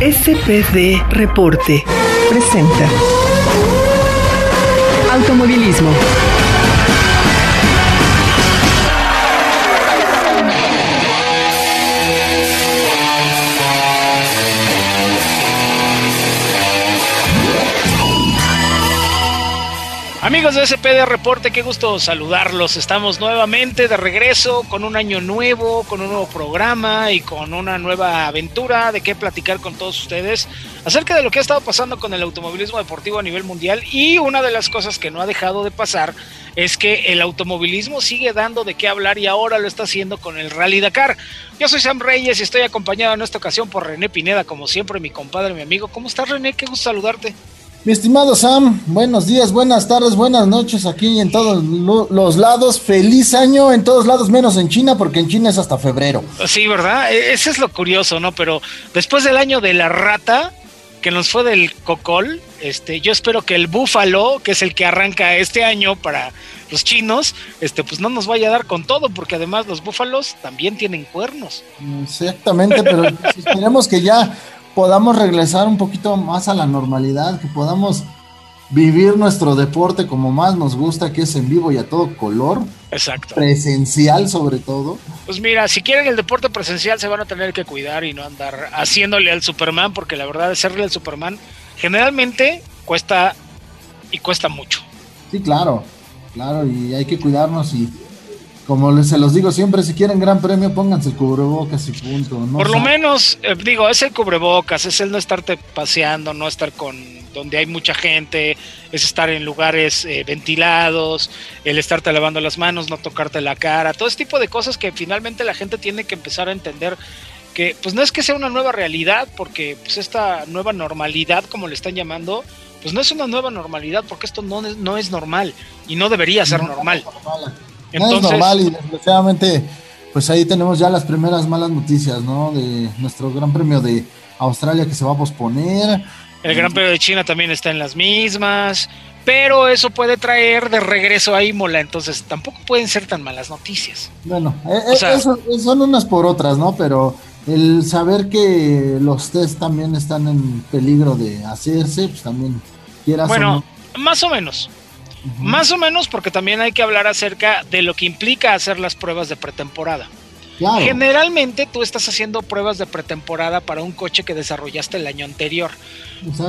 SPD Reporte presenta Automovilismo. Amigos de SPD Reporte, qué gusto saludarlos. Estamos nuevamente de regreso con un año nuevo, con un nuevo programa y con una nueva aventura de qué platicar con todos ustedes acerca de lo que ha estado pasando con el automovilismo deportivo a nivel mundial. Y una de las cosas que no ha dejado de pasar es que el automovilismo sigue dando de qué hablar y ahora lo está haciendo con el Rally Dakar. Yo soy Sam Reyes y estoy acompañado en esta ocasión por René Pineda, como siempre, mi compadre, mi amigo. ¿Cómo estás, René? Qué gusto saludarte. Mi estimado Sam, buenos días, buenas tardes, buenas noches aquí en todos los lados. Feliz año en todos lados, menos en China, porque en China es hasta febrero. Sí, ¿verdad? E-, ese es lo curioso, ¿no? Pero después del año de la rata, que nos fue del cocol, este, yo espero que el búfalo, que es el que arranca este año para los chinos, este, pues no nos vaya a dar con todo, porque además los búfalos también tienen cuernos. Exactamente, pero esperemos que ya podamos regresar un poquito más a la normalidad, que podamos vivir nuestro deporte como más nos gusta, que es en vivo y a todo color. Exacto. Presencial sobre todo. Pues mira, si quieren el deporte presencial se van a tener que cuidar y no andar haciéndole al Superman, porque la verdad hacerle al Superman generalmente cuesta y cuesta mucho. Sí, claro, claro, y hay que cuidarnos y como les, se los digo siempre, si quieren gran premio, pónganse el cubrebocas y punto. Por lo menos, eh, digo, es el cubrebocas, es el no estarte paseando, no estar con donde hay mucha gente, es estar en lugares eh, ventilados, el estarte lavando las manos, no tocarte la cara, todo ese tipo de cosas que finalmente la gente tiene que empezar a entender que pues no es que sea una nueva realidad, porque pues esta nueva normalidad, como le están llamando, pues no es una nueva normalidad, porque esto no, no es normal y no debería ser normal. No es normal y desgraciadamente, pues ahí tenemos ya las primeras malas noticias, ¿no? De nuestro Gran Premio de Australia que se va a posponer. El Gran Premio de China también está en las mismas, pero eso puede traer de regreso a Imola, entonces tampoco pueden ser tan malas noticias. Bueno, eh, eh, son unas por otras, ¿no? Pero el saber que los test también están en peligro de hacerse, pues también quieras bueno, más o menos. Más o menos porque también hay que hablar acerca de lo que implica hacer las pruebas de pretemporada. Generalmente tú estás haciendo pruebas de pretemporada para un coche que desarrollaste el año anterior.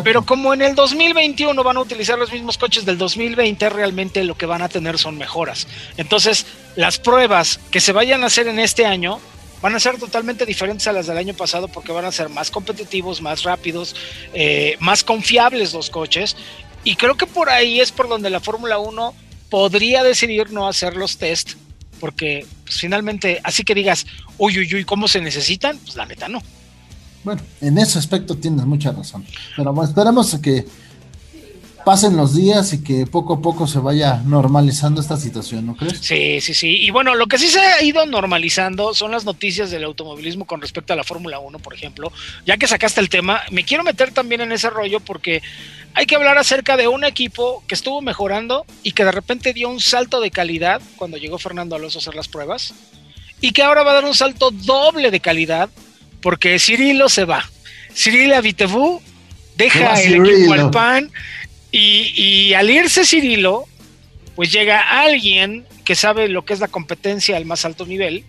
Pero como en el 2021 van a utilizar los mismos coches del 2020, realmente lo que van a tener son mejoras. Entonces, las pruebas que se vayan a hacer en este año van a ser totalmente diferentes a las del año pasado porque van a ser más competitivos, más rápidos, eh, más confiables los coches y creo que por ahí es por donde la Fórmula 1 podría decidir no hacer los test, porque pues, finalmente, así que digas, uy, uy, uy, ¿cómo se necesitan? Pues la neta no. Bueno, en ese aspecto tienes mucha razón. Pero bueno, esperemos que pasen los días y que poco a poco se vaya normalizando esta situación, ¿no crees? Sí, sí, sí. Y bueno, lo que sí se ha ido normalizando son las noticias del automovilismo con respecto a la Fórmula 1, por ejemplo. Ya que sacaste el tema, me quiero meter también en ese rollo porque hay que hablar acerca de un equipo que estuvo mejorando y que de repente dio un salto de calidad cuando llegó Fernando Alonso a hacer las pruebas y que ahora va a dar un salto doble de calidad porque Cirilo se va. Cyril Avitevu deja el equipo al pan y, al irse Cirilo, pues llega alguien que sabe lo que es la competencia al más alto nivel,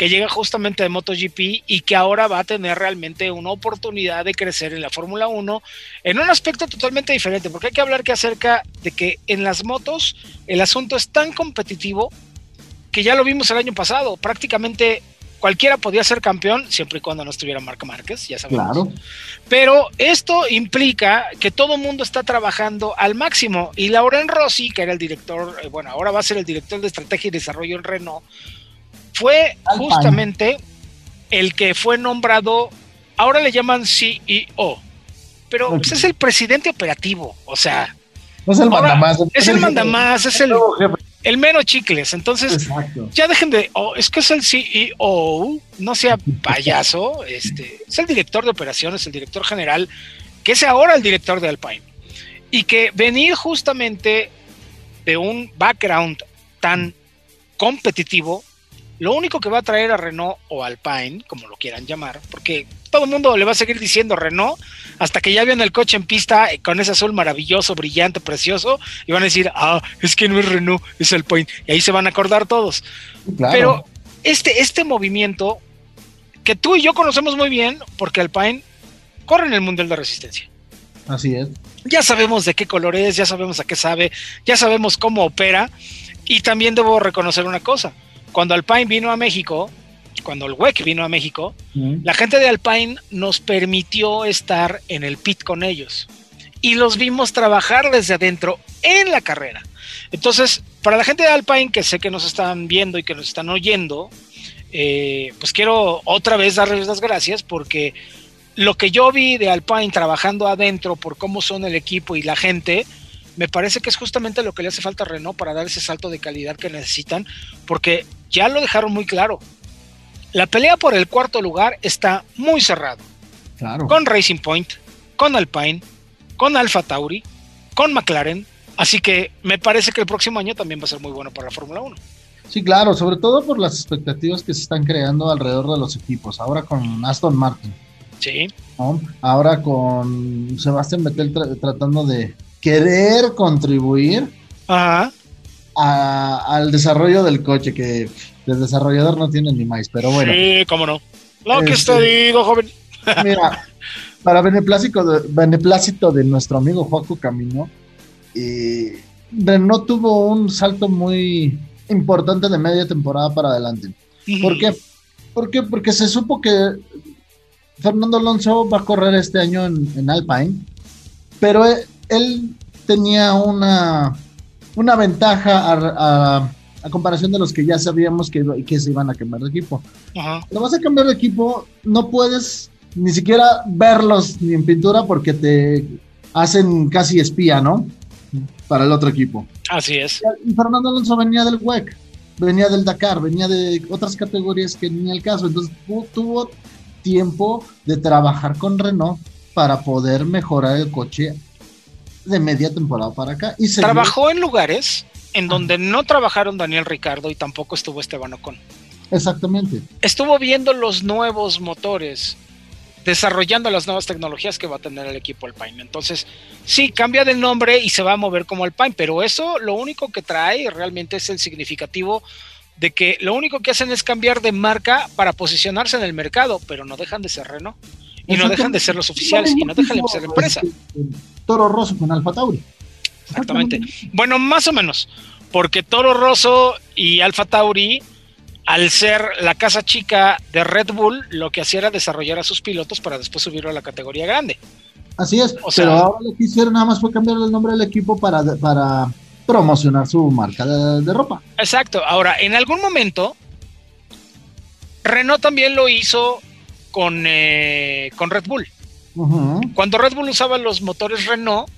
que llega justamente de MotoGP y que ahora va a tener realmente una oportunidad de crecer en la Fórmula 1 en un aspecto totalmente diferente, porque hay que hablar que acerca de que en las motos el asunto es tan competitivo que ya lo vimos el año pasado, prácticamente cualquiera podía ser campeón siempre y cuando no estuviera Marca Márquez, ya sabemos. Claro. Pero esto implica que todo el mundo está trabajando al máximo y Lauren Rossi, que era el director, eh, bueno, ahora va a ser el director de estrategia y desarrollo en Renault, fue justamente el que fue nombrado, ahora le llaman CEO, pero pues, es el presidente operativo, o sea, es el mandamás. Es el mandamás, es el, el mero chicles. Entonces, ya dejen de, oh, es que es el CEO, no sea payaso, este, es el director de operaciones, el director general, que es ahora el director de Alpine. Y que venir justamente de un background tan competitivo, lo único que va a traer a Renault o Alpine, como lo quieran llamar, porque todo el mundo le va a seguir diciendo Renault hasta que ya vean el coche en pista eh, con ese azul maravilloso, brillante, precioso y van a decir, ah, es que no es Renault, es Alpine. Y ahí se van a acordar todos. Claro. Pero este, este movimiento que tú y yo conocemos muy bien porque Alpine corre en el Mundial de Resistencia. Así es. Ya sabemos de qué color es, ya sabemos a qué sabe, ya sabemos cómo opera. Y también debo reconocer una cosa. Cuando Alpine vino a México, cuando el WEC vino a México, Mm. la gente de Alpine nos permitió estar en el pit con ellos. Y los vimos trabajar desde adentro en la carrera. Entonces, para la gente de Alpine, que sé que nos están viendo y que nos están oyendo, eh, pues quiero otra vez darles las gracias porque lo que yo vi de Alpine trabajando adentro por cómo son el equipo y la gente, me parece que es justamente lo que le hace falta a Renault para dar ese salto de calidad que necesitan, porque ya lo dejaron muy claro. La pelea por el cuarto lugar está muy cerrado, Claro. con Racing Point, con Alpine, con Alfa Tauri, con McLaren, así que me parece que el próximo año también va a ser muy bueno para la Fórmula 1. Sí, claro, sobre todo por las expectativas que se están creando alrededor de los equipos. Ahora con Aston Martin, Sí, ¿no? Ahora con Sebastián Vettel tra- tratando de querer contribuir ajá, a- al desarrollo del coche, que el desarrollador no tiene ni más, pero bueno. sí, cómo no. Lo que Este- te digo, joven. Mira, para beneplácito de, beneplácito de nuestro amigo Joaco Camino, eh, Renault tuvo un salto muy importante de media temporada para adelante. ¿Por qué? ¿Por qué? Porque se supo que Fernando Alonso va a correr este año en, en Alpine, pero él, él tenía una, una ventaja a, a- a comparación de los que ya sabíamos que, que se iban a cambiar de equipo. Ajá. Cuando vas a cambiar de equipo, no puedes ni siquiera verlos ni en pintura porque te hacen casi espía, ¿no? Para el otro equipo. Así es. Y Fernando Alonso venía del WEC, venía del Dakar, venía de otras categorías que ni el caso. Entonces tu- tuvo tiempo de trabajar con Renault para poder mejorar el coche de media temporada para acá. Y se Trabajó en lugares en donde no trabajaron Daniel Ricardo y tampoco estuvo Esteban Ocon. Exactamente. Estuvo viendo los nuevos motores, desarrollando las nuevas tecnologías que va a tener el equipo Alpine. Entonces, sí, cambia de nombre y se va a mover como Alpine, pero eso lo único que trae realmente es el significativo de que lo único que hacen es cambiar de marca para posicionarse en el mercado, pero no dejan de ser Renault. Y no dejan de ser los oficiales y no dejan de ser la empresa. Toro Rosso con Alfa Tauri. Exactamente. Bueno, más o menos, porque Toro Rosso y Alfa Tauri, al ser la casa chica de Red Bull, lo que hacía era desarrollar a sus pilotos para después subirlo a la categoría grande. Así es, O sea- pero ahora lo que hicieron nada más fue cambiar el nombre del equipo para, para promocionar su marca de, de ropa. Exacto. Ahora, en algún momento, Renault también lo hizo con, eh, con Red Bull. Cuando Red Bull usaba los motores Renault,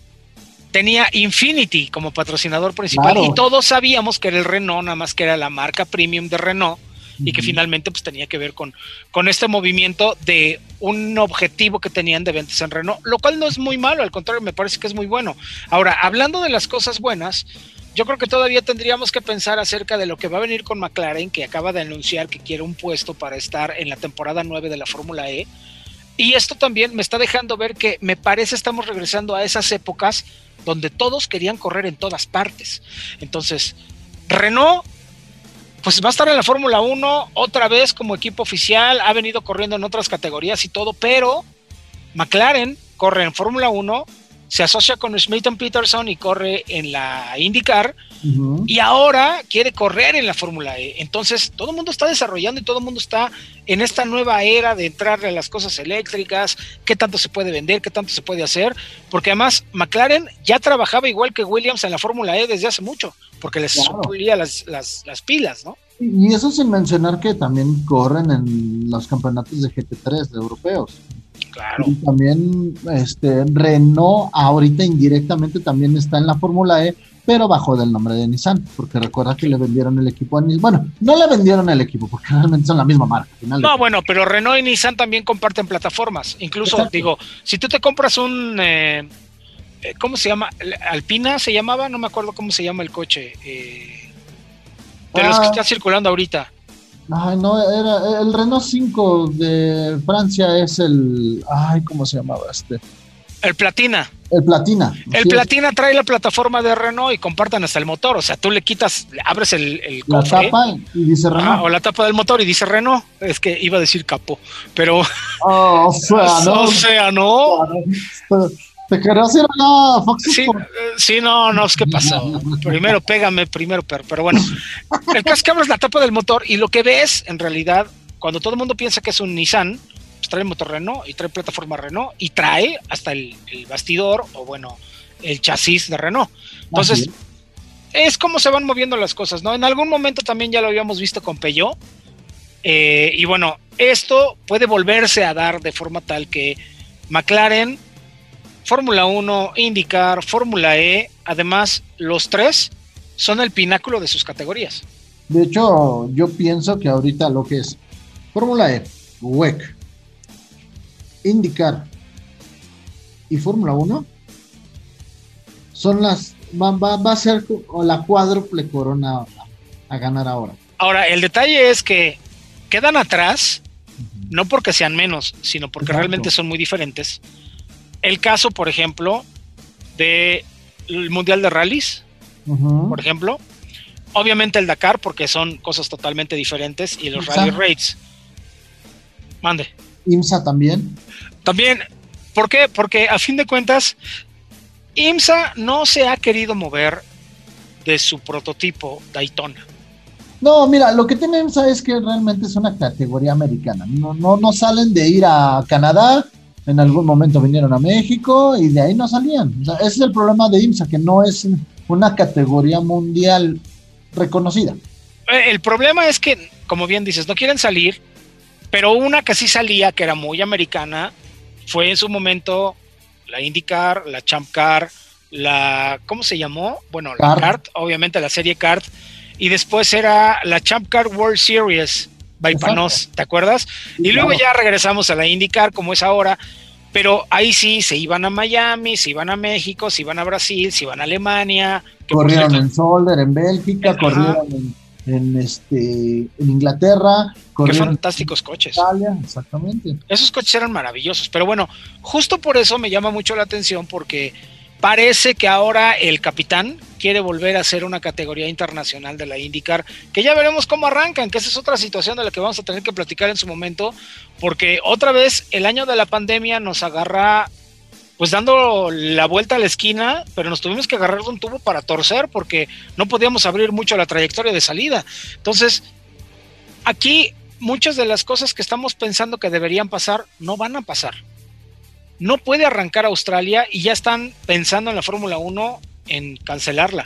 tenía Infinity como patrocinador principal Claro. y todos sabíamos que era el Renault, nada más que era la marca premium de Renault y que finalmente pues tenía que ver con, con este movimiento de un objetivo que tenían de ventas en Renault, lo cual no es muy malo, al contrario, me parece que es muy bueno. Ahora, hablando de las cosas buenas, yo creo que todavía tendríamos que pensar acerca de lo que va a venir con McLaren, que acaba de anunciar que quiere un puesto para estar en la temporada 9 de la Fórmula E. Y esto también me está dejando ver que me parece estamos regresando a esas épocas donde todos querían correr en todas partes. Entonces, Renault, pues va a estar en la Fórmula 1 otra vez como equipo oficial, ha venido corriendo en otras categorías y todo, pero McLaren corre en Fórmula 1, se asocia con Smith Peterson y corre en la IndyCar y ahora quiere correr en la Fórmula E. Entonces, todo el mundo está desarrollando y todo el mundo está en esta nueva era de entrarle a las cosas eléctricas, qué tanto se puede vender, qué tanto se puede hacer, porque además McLaren ya trabajaba igual que Williams en la Fórmula E desde hace mucho, porque les Claro. suplía las, las, las pilas, ¿no? Y eso sin mencionar que también corren en los campeonatos de GT3 de europeos. Claro. Y también este, Renault ahorita indirectamente también está en la Fórmula E, pero bajo del nombre de Nissan, porque recuerda que le vendieron el equipo a Nissan. Bueno, no le vendieron el equipo, porque realmente son la misma marca. No, bueno, pero Renault y Nissan también comparten plataformas. Incluso, Exacto. digo, si tú te compras un... eh, eh, ¿Cómo se llama? Alpina se llamaba, no me acuerdo cómo se llama el coche. eh, de los que Ah. está circulando ahorita. Ay, no, era el Renault 5 de Francia es el. Ay, ¿cómo se llamaba este? El Platina. El Platina. El Platina trae la plataforma de Renault y compartan hasta el motor. O sea, tú le quitas, abres el, el La cofre, tapa y dice Renault. o la tapa del motor y dice Renault. Es que iba a decir capó, pero Oh, o sea, ¿no? o sea, no. Te- Te querías ir a Fox Sí, no, no, es que pasó. Primero pégame, primero pero, pero bueno. El caso es que abres la tapa del motor y lo que ves, en realidad, cuando todo el mundo piensa que es un Nissan, pues trae motor Renault y trae plataforma Renault y trae hasta el, el bastidor o bueno, el chasis de Renault. Entonces, es como se van moviendo las cosas, ¿no? En algún momento también ya lo habíamos visto con Peugeot. eh, y bueno, esto puede volverse a dar de forma tal que McLaren, Fórmula 1, IndyCar, Fórmula E, además, los tres son el pináculo de sus categorías. De hecho, yo pienso que ahorita lo que es Fórmula E, WEC, IndyCar y Fórmula 1 son las. Va, va- va a ser la cuádruple corona a, a ganar ahora. Ahora, el detalle es que quedan atrás, no porque sean menos, sino porque Exacto. realmente son muy diferentes. El caso, por ejemplo, del Mundial de Rallys, por ejemplo. Obviamente el Dakar, porque son cosas totalmente diferentes, y los. Rally Raids. Mande. IMSA también. También, ¿por qué? Porque a fin de cuentas, IMSA no se ha querido mover de su prototipo Daytona. No, mira, lo que tiene IMSA es que realmente es una categoría americana. No, no, no salen de ir a Canadá, en algún momento vinieron a México y de ahí no salían. O sea, ese es el problema de IMSA, que no es una categoría mundial reconocida. Eh, El problema es que, como bien dices, no quieren salir, pero una que sí salía, que era muy americana, fue en su momento la IndyCar, la Champ Car, la, ¿cómo se llamó? Bueno, la. Kart, obviamente la serie Kart, y después era la Champ Car World Series by Exacto. Panos, ¿te acuerdas? Y luego Claro. ya regresamos a la IndyCar como es ahora, pero ahí sí se iban a Miami, se iban a México, se iban a Brasil, se iban a Alemania. corrieron cierto, en Solder, en Bélgica, corrieron en, en, este, en Inglaterra, Qué fantásticos coches. Italia, exactamente. Esos coches eran maravillosos, pero bueno, justo por eso me llama mucho la atención porque parece que ahora el capitán quiere volver a ser una categoría internacional de la IndyCar, que ya veremos cómo arrancan, que esa es otra situación de la que vamos a tener que platicar en su momento, porque otra vez el año de la pandemia nos agarra pues dando la vuelta a la esquina, pero nos tuvimos que agarrar un tubo para torcer porque no podíamos abrir mucho la trayectoria de salida. Entonces, aquí muchas de las cosas que estamos pensando que deberían pasar no van a pasar. No puede arrancar Australia y ya están pensando en la Fórmula 1 en cancelarla,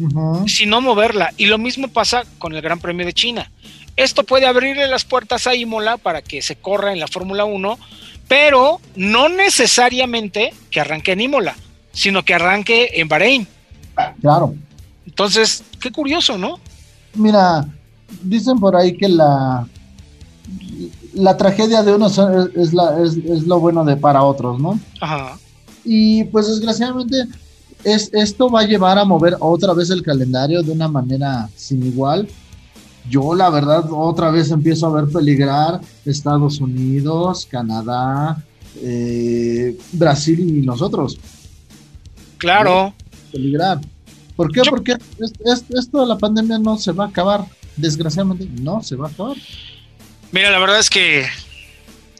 Ujú. si no moverla. Y lo mismo pasa con el Gran Premio de China. Esto puede abrirle las puertas a Imola para que se corra en la Fórmula 1, pero no necesariamente que arranque en Imola, sino que arranque en Bahrein. Claro. Entonces, qué curioso, ¿no? Mira, dicen por ahí que la la tragedia de unos es, es la, es, es lo bueno de para otros, ¿no? Ajá. Y pues desgraciadamente es, esto va a llevar a mover otra vez el calendario de una manera sin igual. Yo la verdad otra vez empiezo a ver peligrar Estados Unidos, Canadá, eh, Brasil y nosotros. Claro. Peligrar. ¿Por qué? Yo- Porque es- es- esto de la pandemia no se va a acabar. Desgraciadamente no se va a acabar. Mira, la verdad es que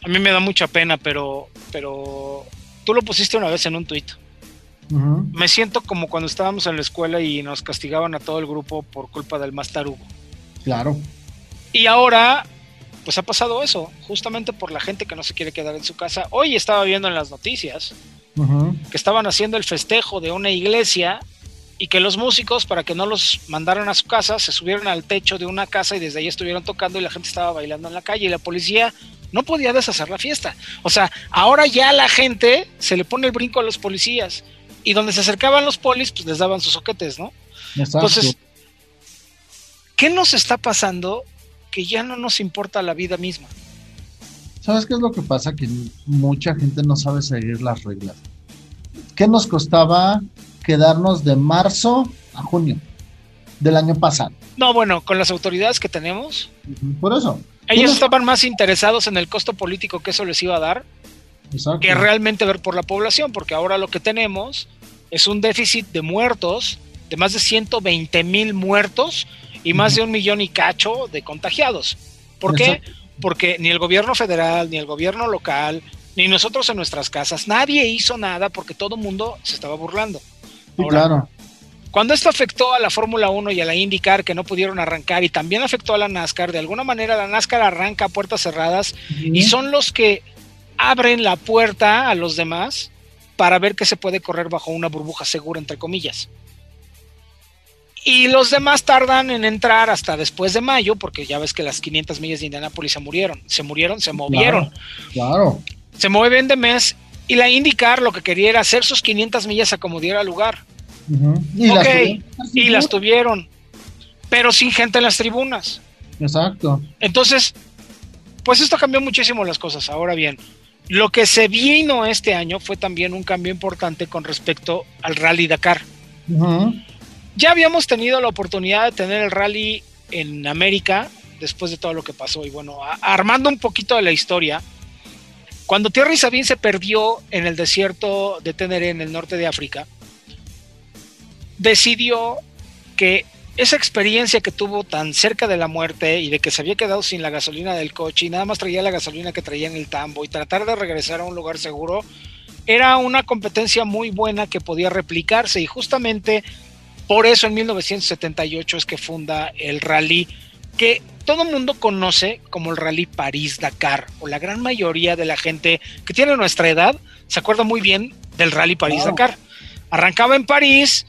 a mí me da mucha pena, pero, pero tú lo pusiste una vez en un tuit. Me siento como cuando estábamos en la escuela y nos castigaban a todo el grupo por culpa del más tarugo. Claro. Y ahora, pues ha pasado eso, justamente por la gente que no se quiere quedar en su casa. Hoy estaba viendo en las noticias que estaban haciendo el festejo de una iglesia y que los músicos, para que no los mandaran a su casa, se subieron al techo de una casa y desde ahí estuvieron tocando y la gente estaba bailando en la calle y la policía no podía deshacer la fiesta. O sea, ahora ya la gente se le pone el brinco a los policías y donde se acercaban los polis, pues les daban sus soquetes, ¿no? Exacto. Entonces, ¿qué nos está pasando que ya no nos importa la vida misma? ¿Sabes qué es lo que pasa? Que mucha gente no sabe seguir las reglas. ¿Qué nos costaba quedarnos de marzo a junio? del año pasado. No, bueno, con las autoridades que tenemos, Por eso. ellos estaban más interesados en el costo político que eso les iba a dar Exacto. que realmente ver por la población, porque ahora lo que tenemos es un déficit de muertos, de más de 120 mil muertos y más de un millón y cacho de contagiados. ¿Por qué? Exacto. Porque ni el gobierno federal, ni el gobierno local, ni nosotros en nuestras casas, nadie hizo nada porque todo el mundo se estaba burlando. Sí, Ahora, claro. Cuando esto afectó a la Fórmula 1 y a la IndyCar que no pudieron arrancar y también afectó a la NASCAR, de alguna manera la NASCAR arranca a puertas cerradas y son los que abren la puerta a los demás para ver que se puede correr bajo una burbuja segura, entre comillas. Y los demás tardan en entrar hasta después de mayo, porque ya ves que las 500 millas de Indianápolis se murieron, se murieron, se movieron, Claro. se mueven de mes. Y la IndyCar lo que quería era hacer sus 500 millas a como diera lugar. Y Ok, tuvieron- y las tuvieron, pero sin gente en las tribunas. Exacto. Entonces, pues esto cambió muchísimo las cosas. Ahora bien, lo que se vino este año fue también un cambio importante con respecto al Rally Dakar. Ya habíamos tenido la oportunidad de tener el rally en América después de todo lo que pasó. Y bueno, armando un poquito de la historia, cuando Thierry Sabine se perdió en el desierto de Teneré, en el norte de África, decidió que esa experiencia que tuvo tan cerca de la muerte y de que se había quedado sin la gasolina del coche y nada más traía la gasolina que traía en el tambo y tratar de regresar a un lugar seguro, era una competencia muy buena que podía replicarse. Y justamente por eso en 1978 es que funda el rally que todo el mundo conoce como el rally París-Dakar o la gran mayoría de la gente que tiene nuestra edad se acuerda muy bien del rally París-Dakar. Arrancaba en París,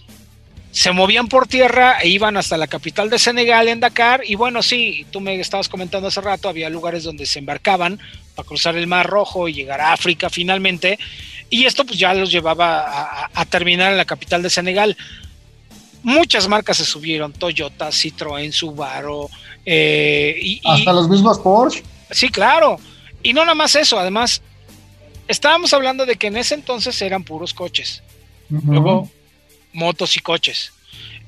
se movían por tierra e iban hasta la capital de Senegal en Dakar y bueno, sí, tú me estabas comentando hace rato, había lugares donde se embarcaban para cruzar el Mar Rojo y llegar a África finalmente y esto pues ya los llevaba a, terminar en la capital de Senegal. Muchas marcas se subieron, Toyota, Citroën, Subaru, eh, y, y- Hasta los mismos Porsche. Sí, claro. Y no nada más eso, además, estábamos hablando de que en ese entonces eran puros coches, luego motos y coches.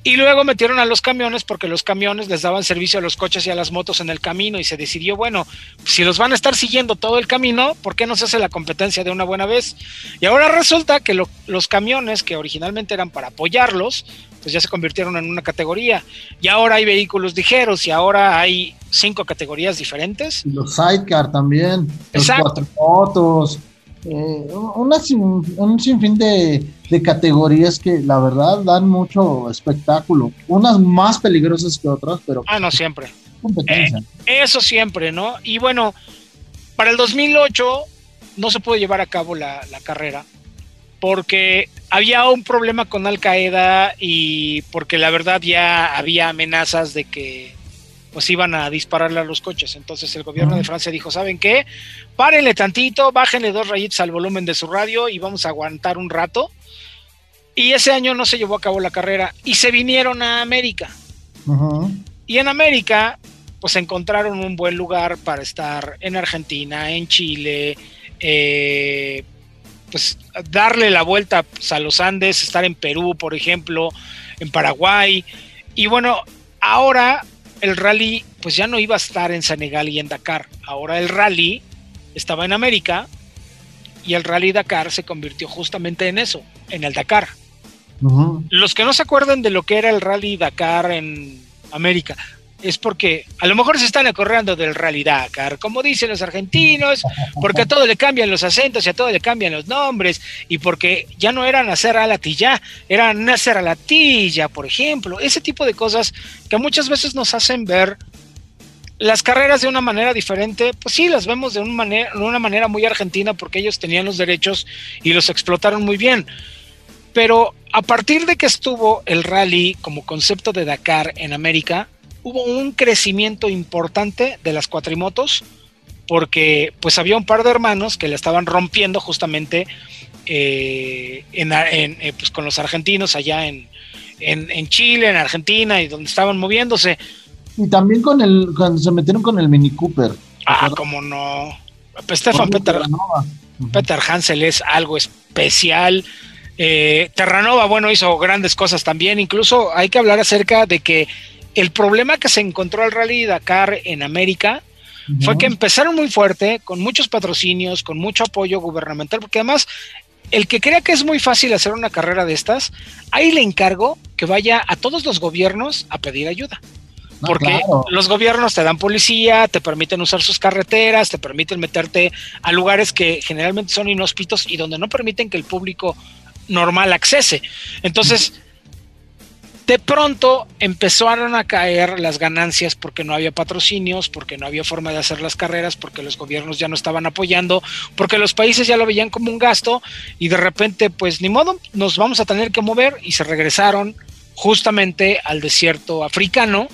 Y luego metieron a los camiones porque los camiones les daban servicio a los coches y a las motos en el camino y se decidió, bueno, si los van a estar siguiendo todo el camino, ¿por qué no se hace la competencia de una buena vez? Y ahora resulta que lo- los camiones que originalmente eran para apoyarlos, pues ya se convirtieron en una categoría. Y ahora hay vehículos ligeros y ahora hay cinco categorías diferentes. Y los sidecar también. Los Exacto. cuatro motos. Eh, una sin- un sinfín de, de categorías que la verdad dan mucho espectáculo. Unas más peligrosas que otras, pero Ah, no, siempre. competencia. Eso siempre, ¿no? Y bueno, para el 2008 no se pudo llevar a cabo la, la carrera porque había un problema con Al Qaeda y porque la verdad ya había amenazas de que pues iban a dispararle a los coches. Entonces el gobierno de. Francia dijo, ¿saben qué? Párenle tantito, bájenle dos rayitas al volumen de su radio y vamos a aguantar un rato. Y ese año no se llevó a cabo la carrera y se vinieron a América. Y en América, pues encontraron un buen lugar para estar en Argentina, en Chile, eh, pues darle la vuelta pues, a los Andes, estar en Perú, por ejemplo, en Paraguay. Y bueno, ahora el rally, pues ya no iba a estar en Senegal y en Dakar. Ahora el rally estaba en América y el rally Dakar se convirtió justamente en eso, en el Dakar. Los que no se acuerdan de lo que era el Rally Dakar en América, es porque a lo mejor se están acordando del Rally Dakar, como dicen los argentinos, porque a todo le cambian los acentos y a todo le cambian los nombres, y porque ya no era nacer a la tilla, era nacer a la tilla, por ejemplo, ese tipo de cosas que muchas veces nos hacen ver las carreras de una manera diferente, pues sí, las vemos de, manera, de una manera muy argentina porque ellos tenían los derechos y los explotaron muy bien. Pero a partir de que estuvo el rally como concepto de Dakar en América, hubo un crecimiento importante de las cuatrimotos porque pues había un par de hermanos que le estaban rompiendo justamente eh, en, en, eh, pues, con los argentinos allá en, en, Chile, en Argentina y donde estaban moviéndose. Y también con el, cuando se metieron con el Mini Cooper. Ah, como no. Stefan Peter, Peter Hansel es algo especial. Eh, Terranova, bueno, hizo grandes cosas también. Incluso hay que hablar acerca de que el problema que se encontró al Rally Dakar en América fue que empezaron muy fuerte, con muchos patrocinios, con mucho apoyo gubernamental, porque además el que crea que es muy fácil hacer una carrera de estas, ahí le encargo que vaya a todos los gobiernos a pedir ayuda. porque los gobiernos te dan policía, te permiten usar sus carreteras, te permiten meterte a lugares que generalmente son inhóspitos y donde no permiten que el público normal accese. Entonces, de pronto empezaron a caer las ganancias porque no había patrocinios, porque no había forma de hacer las carreras, porque los gobiernos ya no estaban apoyando, porque los países ya lo veían como un gasto y de repente pues ni modo, nos vamos a tener que mover y se regresaron justamente al desierto africano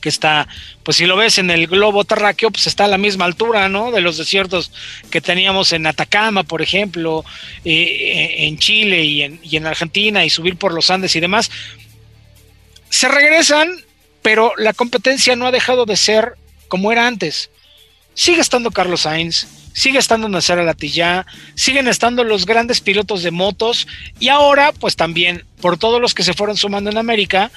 que está, pues si lo ves en el globo terráqueo, pues está a la misma altura, ¿no? De los desiertos que teníamos en Atacama, por ejemplo, eh, en Chile y en, y en Argentina, y subir por los Andes y demás se regresan, pero la competencia no ha dejado de ser como era antes. Sigue estando Carlos Sainz, sigue estando Nacer Latilla, siguen estando los grandes pilotos de motos y ahora, pues también, por todos los que se fueron sumando en América,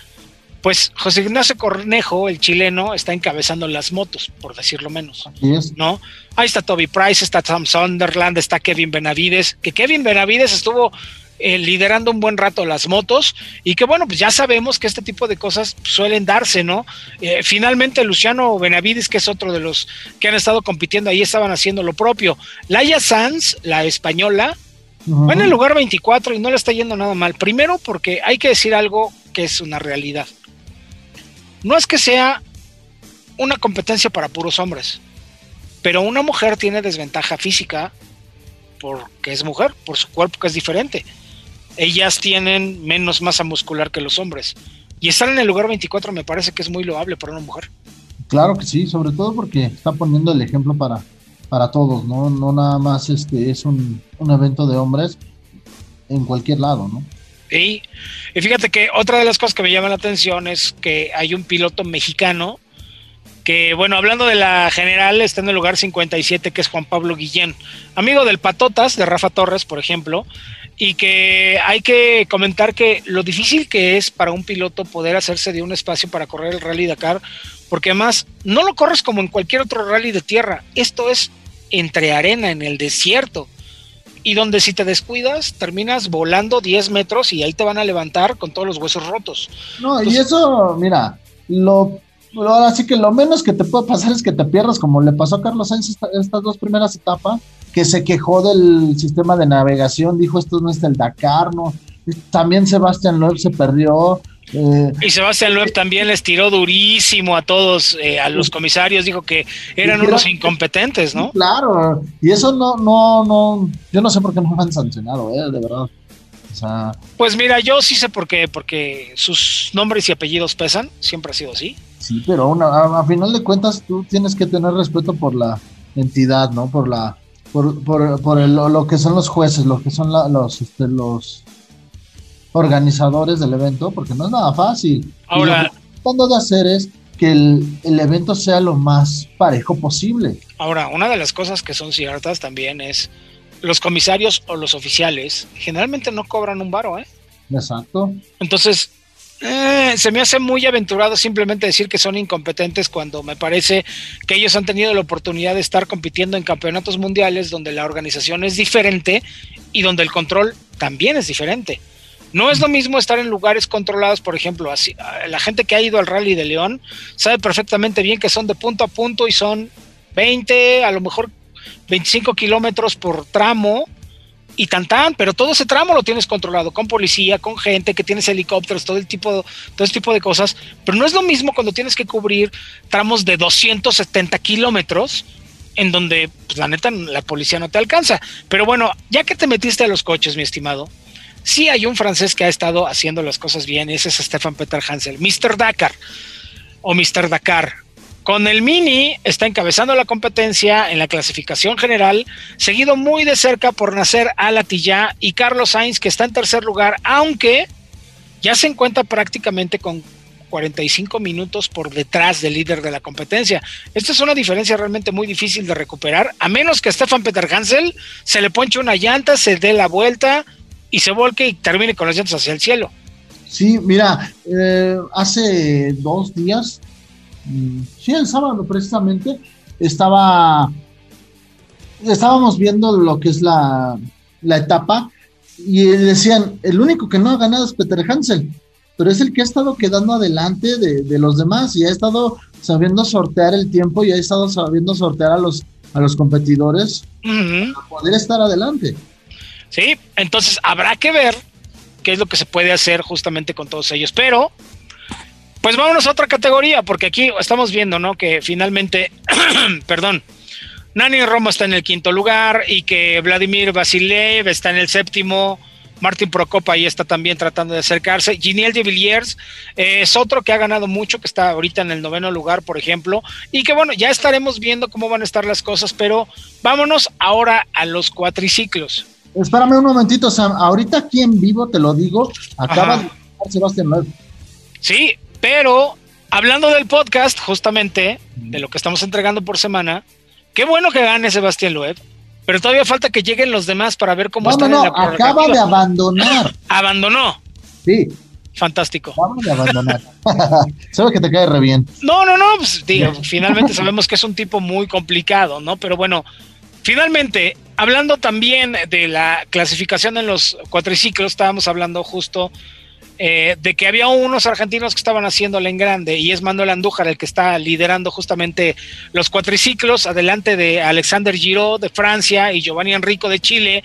pues José Ignacio Cornejo, el chileno, está encabezando las motos, por decirlo menos. ¿No? Ahí está Toby Price, está Tom Sunderland, está Kevin Benavides, que Kevin Benavides estuvo eh, liderando un buen rato las motos y que bueno, pues ya sabemos que este tipo de cosas suelen darse, ¿no? Eh, finalmente Luciano Benavides, que es otro de los que han estado compitiendo ahí, estaban haciendo lo propio. Laia Sanz, la española, va en el lugar 24 y no le está yendo nada mal. Primero porque hay que decir algo que es una realidad. No es que sea una competencia para puros hombres, pero una mujer tiene desventaja física porque es mujer, por su cuerpo que es diferente ellas tienen menos masa muscular que los hombres. Y estar en el lugar 24 me parece que es muy loable para una mujer. Claro que sí, sobre todo porque está poniendo el ejemplo para, para todos, ¿no? No nada más este es un, evento de hombres en cualquier lado, ¿no? Y, y fíjate que otra de las cosas que me llama la atención es que hay un piloto mexicano que, bueno, hablando de la general, está en el lugar 57, que es Juan Pablo Guillén, amigo del Patotas, de Rafa Torres, por ejemplo, y que hay que comentar que lo difícil que es para un piloto poder hacerse de un espacio para correr el rally Dakar, porque además no lo corres como en cualquier otro rally de tierra, esto es entre arena, en el desierto, y donde si te descuidas terminas volando 10 metros y ahí te van a levantar con todos los huesos rotos. No, y eso, mira, lo ahora sí que lo menos que te puede pasar es que te pierdas, como le pasó a Carlos Sainz estas dos primeras etapas, que se quejó del sistema de navegación, dijo esto no es el Dakar, no. También Sebastián Loeb se perdió. Eh, y Sebastián Loeb también les tiró durísimo a todos, eh, a los comisarios, dijo que eran unos incompetentes, ¿no? Claro, y eso no, no, no, yo no sé por qué no me han sancionado, eh, de verdad. pues mira, yo sí sé por qué, porque sus nombres y apellidos pesan, siempre ha sido así. Sí, pero a, final de cuentas tú tienes que tener respeto por la entidad, ¿no? Por la por, por, por lo que son los jueces, lo que son los este, los organizadores del evento, porque no es nada fácil. Ahora, lo que tratando de hacer es que el, el, evento sea lo más parejo posible. Ahora, una de las cosas que son ciertas también es los comisarios o los oficiales generalmente no cobran un varo, ¿eh? Exacto. Entonces, eh, se me hace muy aventurado simplemente decir que son incompetentes cuando me parece que ellos han tenido la oportunidad de estar compitiendo en campeonatos mundiales donde la organización es diferente y donde el control también es diferente. No es lo mismo estar en lugares controlados, por ejemplo, así, la gente que ha ido al Rally de León sabe perfectamente bien que son de punto a punto y son 20, a lo mejor 25 kilómetros por tramo y tan tan, pero todo ese tramo lo tienes controlado con policía, con gente, que tienes helicópteros, todo el tipo, todo ese tipo de cosas, pero no es lo mismo cuando tienes que cubrir tramos de 270 kilómetros en donde pues, la neta la policía no te alcanza. Pero bueno, ya que te metiste a los coches, mi estimado, sí hay un francés que ha estado haciendo las cosas bien, ese es Stefan Peter Hansel, Mr. Dakar o Mr. Dakar, con el Mini está encabezando la competencia en la clasificación general, seguido muy de cerca por Nacer Alatilla y Carlos Sainz, que está en tercer lugar, aunque ya se encuentra prácticamente con 45 minutos por detrás del líder de la competencia. Esta es una diferencia realmente muy difícil de recuperar, a menos que Stefan Peter Hansel se le ponche una llanta, se dé la vuelta y se volque y termine con las llantas hacia el cielo. Sí, mira, eh, hace dos días, sí, el sábado precisamente, estaba, estábamos viendo lo que es la, la etapa y decían, el único que no ha ganado es Peter Hansen, pero es el que ha estado quedando adelante de, de los demás y ha estado sabiendo sortear el tiempo y ha estado sabiendo sortear a los, a los competidores para poder estar adelante. Sí, entonces habrá que ver qué es lo que se puede hacer justamente con todos ellos. Pero, pues vámonos a otra categoría, porque aquí estamos viendo, ¿no? Que finalmente, perdón, Nani Romo está en el quinto lugar y que Vladimir Vasilev está en el séptimo. Martín Procopa ahí está también tratando de acercarse. Giniel de Villiers eh, es otro que ha ganado mucho, que está ahorita en el noveno lugar, por ejemplo. Y que bueno, ya estaremos viendo cómo van a estar las cosas, pero vámonos ahora a los cuatriciclos. Espérame un momentito, Sam. Ahorita aquí en vivo te lo digo, acaba Ajá. de Sebastián Loeb. Sí, pero hablando del podcast, justamente, de lo que estamos entregando por semana, qué bueno que gane Sebastián Loeb, pero todavía falta que lleguen los demás para ver cómo No, están no, en la acaba de abandonar. Abandonó. Sí, Fantástico. acaba de abandonar. Sabes que te cae re bien. No, no, no, pues, digo, finalmente sabemos que es un tipo muy complicado, ¿no? Pero bueno, finalmente, hablando también de la clasificación en los cuatriciclos, estábamos hablando justo eh, de que había unos argentinos que estaban haciéndole en grande y es Manuel Andújar el que está liderando justamente los cuatriciclos, adelante de Alexander Giraud de Francia y Giovanni Enrico de Chile,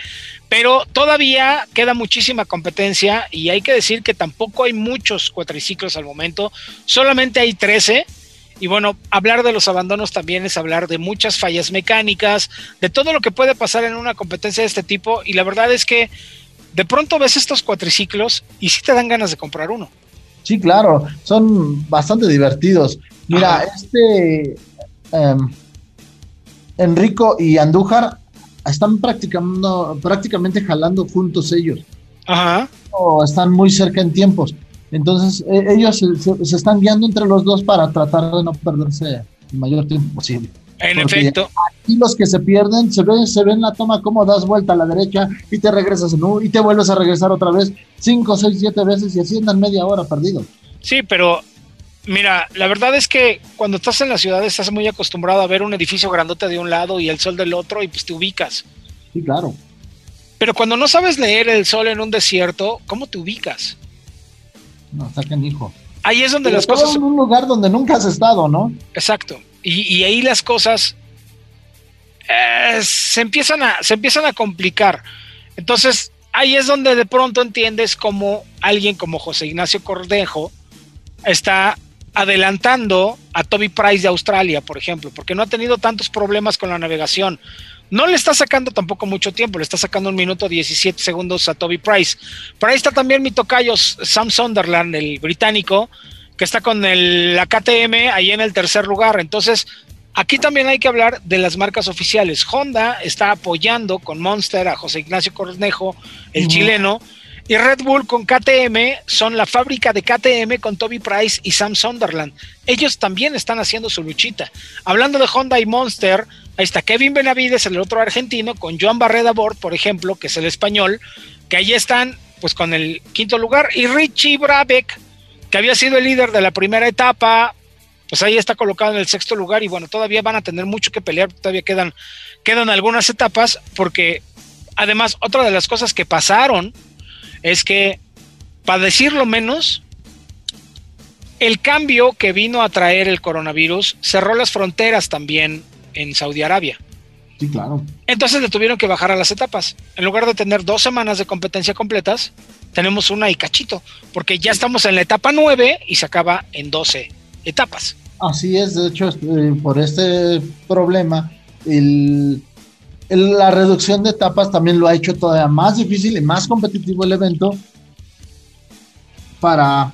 pero todavía queda muchísima competencia y hay que decir que tampoco hay muchos cuatriciclos al momento, solamente hay 13. Y bueno, hablar de los abandonos también es hablar de muchas fallas mecánicas, de todo lo que puede pasar en una competencia de este tipo. Y la verdad es que de pronto ves estos cuatriciclos y sí te dan ganas de comprar uno. Sí, claro, son bastante divertidos. Mira, Ajá. este em, Enrico y Andújar están practicando, prácticamente jalando juntos ellos. Ajá. o están muy cerca en tiempos. Entonces, e- ellos se, se- se están guiando entre los dos para tratar de no perderse el mayor tiempo posible. En efecto. Y los que se pierden, se ve, se ve en la toma cómo das vuelta a la derecha y te regresas en U y te vuelves a regresar otra vez cinco, seis, siete veces y así andan media hora perdidos. Sí, pero mira, la verdad es que cuando estás en la ciudad estás muy acostumbrado a ver un edificio grandote de un lado y el sol del otro y pues te ubicas. Sí, claro. Pero cuando no sabes leer el sol en un desierto, ¿cómo te ubicas? No, saquen hijo. Ahí es donde las cosas... en un lugar donde nunca has estado, ¿no? Exacto. Y, y ahí las cosas eh, se, empiezan a, se empiezan a complicar. Entonces, ahí es donde de pronto entiendes cómo alguien como José Ignacio Cordejo está adelantando a Toby Price de Australia, por ejemplo, porque no ha tenido tantos problemas con la navegación. No le está sacando tampoco mucho tiempo, le está sacando un minuto 17 segundos a Toby Price. Por ahí está también mi tocayo Sam Sunderland, el británico, que está con el, la KTM ahí en el tercer lugar. Entonces, aquí también hay que hablar de las marcas oficiales. Honda está apoyando con Monster a José Ignacio Cornejo, el chileno, y Red Bull con KTM son la fábrica de KTM con Toby Price y Sam Sunderland. Ellos también están haciendo su luchita. Hablando de Honda y Monster, ahí está Kevin Benavides, el otro argentino, con Joan Barreda Bord, por ejemplo, que es el español, que ahí están pues con el quinto lugar, y Richie Brabeck, que había sido el líder de la primera etapa, pues ahí está colocado en el sexto lugar y bueno, todavía van a tener mucho que pelear, todavía quedan, quedan algunas etapas, porque además otra de las cosas que pasaron es que, para decirlo menos, el cambio que vino a traer el coronavirus cerró las fronteras también en Saudi Arabia. Sí, claro. Entonces le tuvieron que bajar a las etapas. En lugar de tener dos semanas de competencia completas, tenemos una y cachito, porque ya estamos en la etapa 9 y se acaba en 12 etapas. Así es, de hecho, eh, por este problema, el, el- la reducción de etapas también lo ha hecho todavía más difícil y más competitivo el evento para,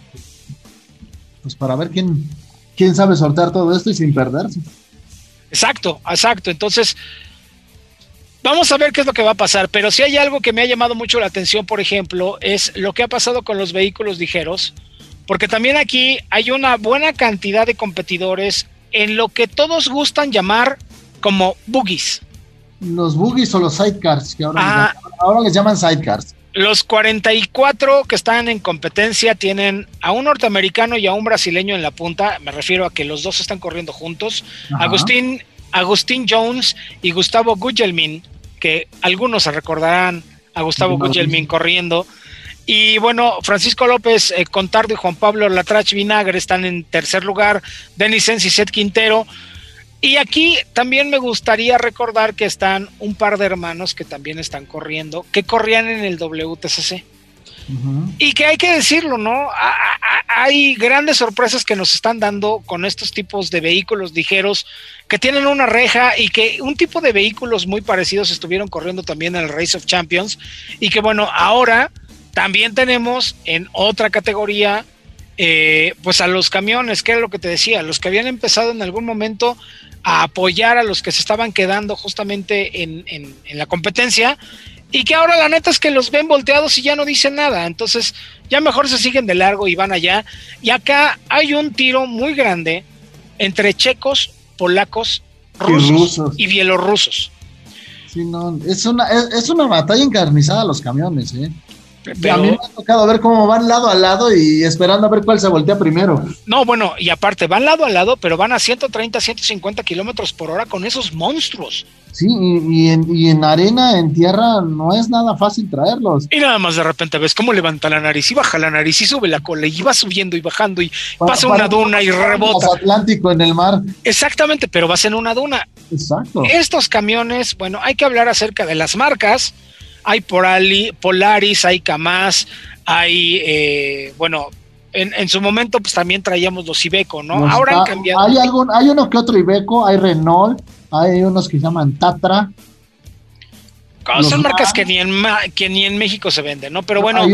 pues para ver quién, quién sabe sortear todo esto y sin perderse. Exacto, exacto. Entonces, vamos a ver qué es lo que va a pasar. Pero si hay algo que me ha llamado mucho la atención, por ejemplo, es lo que ha pasado con los vehículos ligeros, porque también aquí hay una buena cantidad de competidores en lo que todos gustan llamar como boogies. Los boogies o los sidecars, que ahora, Ah. les, llaman, ahora les llaman sidecars. Los 44 que están en competencia tienen a un norteamericano y a un brasileño en la punta. Me refiero a que los dos están corriendo juntos. Agustín, Agustín Jones y Gustavo Gugelmin, que algunos se recordarán a Gustavo Gugelmin corriendo. Y bueno, Francisco López eh, Contardo y Juan Pablo Latrach Vinagre están en tercer lugar. Denis Set Quintero y aquí también me gustaría recordar que están un par de hermanos que también están corriendo, que corrían en el WTCC. Y que hay que decirlo, ¿no? hay grandes sorpresas que nos están dando con estos tipos de vehículos ligeros que tienen una reja y que un tipo de vehículos muy parecidos estuvieron corriendo también en el Race of Champions y que bueno, ahora también tenemos en otra categoría eh, pues a los camiones, que era lo que te decía, los que habían empezado en algún momento a apoyar a los que se estaban quedando justamente en, la competencia y que ahora la neta es que los ven volteados y ya no dicen nada. Entonces, ya mejor se siguen de largo y van allá. Y acá hay un tiro muy grande entre checos, polacos, rusos y, bielorrusos. Sí, no, es una, es, una batalla encarnizada los camiones, ¿eh? A mí me ha tocado ver cómo van lado a lado y esperando a ver cuál se voltea primero. No, bueno, y aparte, van lado a lado, pero van a 130, 150 kilómetros por hora con esos monstruos. Sí, y, en, arena, en tierra, no es nada fácil traerlos. Y nada más de repente ves cómo levanta la nariz y baja la nariz y sube la cola y va subiendo y bajando y pasa una duna y rebota. Atlántico en el mar. Exactamente, pero vas en una duna. Exacto. Estos camiones, bueno, hay que hablar acerca de las marcas hay Polaris, hay Kamaz, hay, eh, bueno, en, su momento pues también traíamos los Ibeco, ¿no? Ahora han cambiado. Hay, algún, hay uno que otro Ibeco, hay Renault, hay unos que se llaman Tatra. Son marcas que ni, en, que ni en México se venden, ¿no? Pero bueno.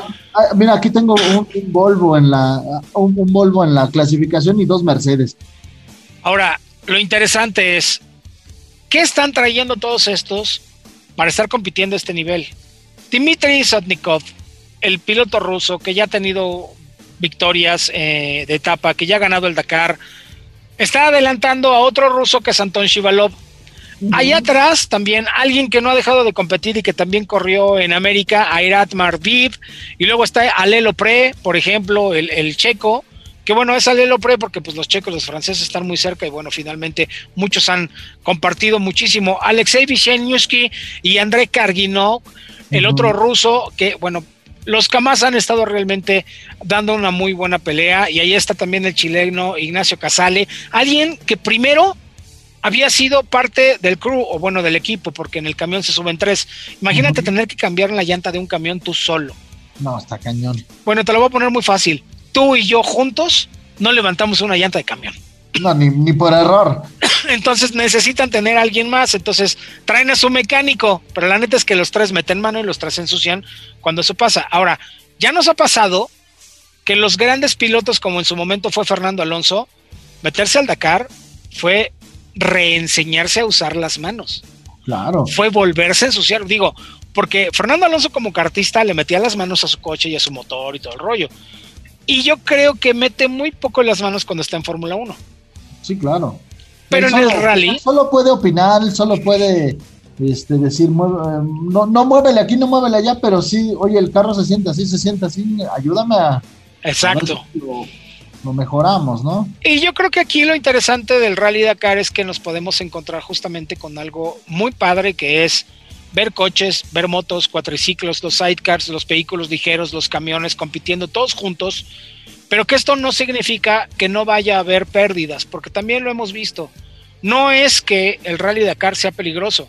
mira, aquí tengo un, Volvo en la un, Volvo en la clasificación y dos Mercedes. Ahora, lo interesante es, ¿qué están trayendo todos estos para estar compitiendo a este nivel? Dmitry Sotnikov, el piloto ruso que ya ha tenido victorias eh, de etapa, que ya ha ganado el Dakar, está adelantando a otro ruso que es Anton Shivalov. Allá atrás también alguien que no ha dejado de competir y que también corrió en América, Airat Marviv, y luego está Alelo Pre, por ejemplo, el, checo, que bueno, es Alelo Pre porque pues los checos, los franceses están muy cerca y bueno, finalmente muchos han compartido muchísimo. Alexei Vishenyuski y André Karginov el otro ruso, que bueno, los Kamaz han estado realmente dando una muy buena pelea y ahí está también el chileno Ignacio Casale, alguien que primero había sido parte del crew o bueno del equipo porque en el camión se suben tres. Imagínate tener que cambiar la llanta de un camión tú solo. No, está cañón. Bueno, te lo voy a poner muy fácil. Tú y yo juntos no levantamos una llanta de camión. No, ni, por error. Entonces necesitan tener a alguien más. Entonces traen a su mecánico. Pero la neta es que los tres meten mano y los tres ensucian cuando eso pasa. Ahora, ya nos ha pasado que los grandes pilotos, como en su momento fue Fernando Alonso, meterse al Dakar fue reenseñarse a usar las manos. Claro. Fue volverse a ensuciar. Digo, porque Fernando Alonso como cartista le metía las manos a su coche y a su motor y todo el rollo. Y yo creo que mete muy poco las manos cuando está en Fórmula 1. Sí, claro. Pero en el rally. solo puede opinar, solo puede este, decir, no, no muévele aquí, no muévele allá, pero sí, oye, el carro se siente así, se siente así, ayúdame a. Exacto. lo, mejoramos, ¿no? Y yo creo que aquí lo interesante del Rally Dakar es que nos podemos encontrar justamente con algo muy padre que es ver coches, ver motos, cuatriciclos, los sidecars, los vehículos ligeros, los camiones compitiendo todos juntos pero que esto no significa que no vaya a haber pérdidas, porque también lo hemos visto. No es que el rally Dakar sea peligroso.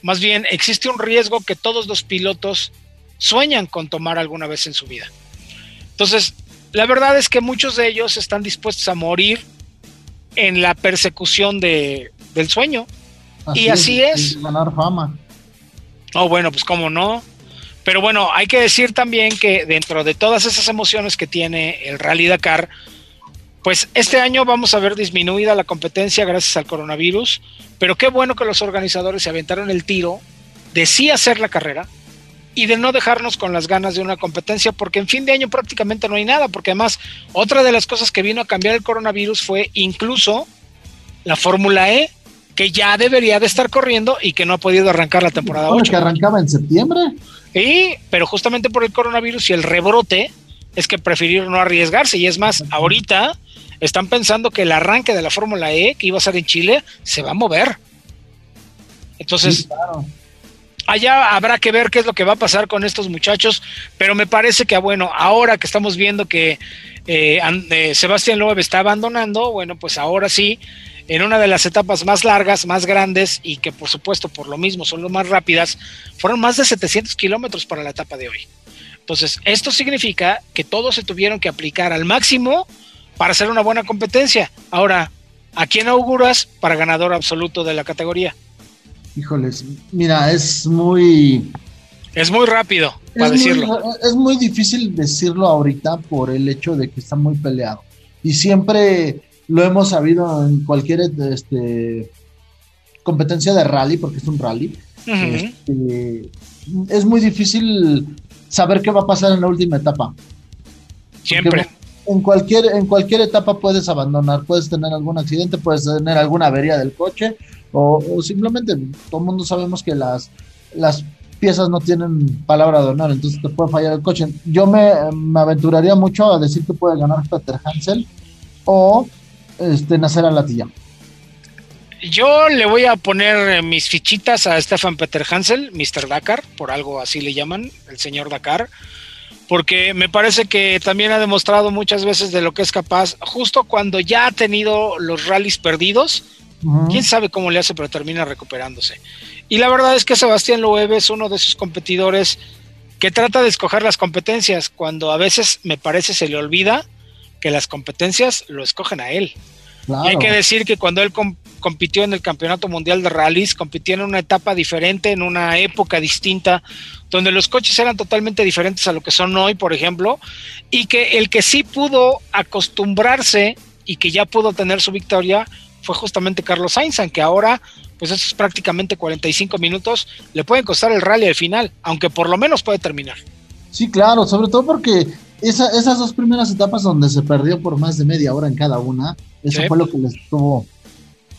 Más bien existe un riesgo que todos los pilotos sueñan con tomar alguna vez en su vida. Entonces, la verdad es que muchos de ellos están dispuestos a morir en la persecución de, del sueño. y así es. Ganar fama. Oh, bueno, pues cómo no. Pero bueno, hay que decir también que dentro de todas esas emociones que tiene el Rally Dakar, pues este año vamos a ver disminuida la competencia gracias al coronavirus, pero qué bueno que los organizadores se aventaron el tiro de sí hacer la carrera y de no dejarnos con las ganas de una competencia, porque en fin de año prácticamente no hay nada, porque además otra de las cosas que vino a cambiar el coronavirus fue incluso la Fórmula E que ya debería de estar corriendo y que no ha podido arrancar la temporada Bueno, 8. que arrancaba en septiembre. Y, pero justamente por el coronavirus y el rebrote, es que prefirieron no arriesgarse. Y es más, ahorita están pensando que el arranque de la Fórmula E, que iba a ser en Chile, se va a mover. Entonces, Sí, claro. allá habrá que ver qué es lo que va a pasar con estos muchachos, pero me parece que, bueno, ahora que estamos viendo que eh, eh, Sebastián Loeb está abandonando, bueno, pues ahora sí, en una de las etapas más largas, más grandes y que por supuesto por lo mismo son las más rápidas, fueron más de 700 kilómetros para la etapa de hoy. Entonces, esto significa que todos se tuvieron que aplicar al máximo para hacer una buena competencia. Ahora, ¿a quién auguras para ganador absoluto de la categoría? Híjoles, mira, es muy, Es muy rápido, para es muy, decirlo. es muy difícil decirlo ahorita por el hecho de que está muy peleado. Y siempre lo hemos sabido en cualquier este, competencia de rally, porque es un rally. Este, es muy difícil saber qué va a pasar en la última etapa. Siempre. En cualquier, en cualquier etapa puedes abandonar, puedes tener algún accidente, puedes tener alguna avería del coche o, o simplemente todo el mundo sabemos que las, las piezas no tienen palabra de honor, entonces te puede fallar el coche. Yo me, me aventuraría mucho a decir que puede ganar Peter Hansel o este, Nacer Latilla. Yo le voy a poner eh, mis fichitas a Stefan Peter Hansel, Mr. Dakar, por algo así le llaman, el señor Dakar, porque me parece que también ha demostrado muchas veces de lo que es capaz, justo cuando ya ha tenido los rallies perdidos, quién sabe cómo le hace, pero termina recuperándose. Y la verdad es que Sebastián Loeb es uno de esos competidores que trata de escoger las competencias, cuando a veces me parece se le olvida que las competencias lo escogen a él. Claro. Y hay que decir que cuando él com- compitió en el Campeonato Mundial de Rallys, compitió en una etapa diferente, en una época distinta, donde los coches eran totalmente diferentes a lo que son hoy, por ejemplo, y que el que sí pudo acostumbrarse y que ya pudo tener su victoria fue justamente Carlos Sainz, que ahora, pues esos prácticamente 45 minutos le pueden costar el rally al final, aunque por lo menos puede terminar. Sí, claro, sobre todo porque esa- esas dos primeras etapas donde se perdió por más de media hora en cada una, eso Sí. fue lo que le estuvo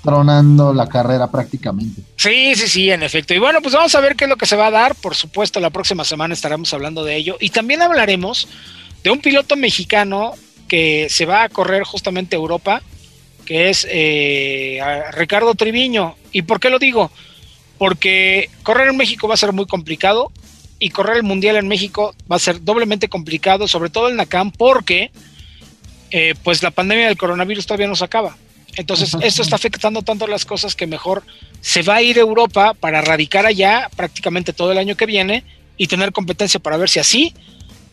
tronando la carrera prácticamente. Sí, sí, sí, en efecto. Y bueno, pues vamos a ver qué es lo que se va a dar. Por supuesto, la próxima semana estaremos hablando de ello. Y también hablaremos de un piloto mexicano que se va a correr justamente a Europa, que es eh, a Ricardo Triviño. ¿Y por qué lo digo? Porque correr en México va a ser muy complicado y correr el Mundial en México va a ser doblemente complicado, sobre todo el NACAM, porque eh, pues la pandemia del coronavirus todavía no se acaba. Entonces, esto está afectando tanto las cosas que mejor se va a ir a Europa para radicar allá prácticamente todo el año que viene y tener competencia para ver si así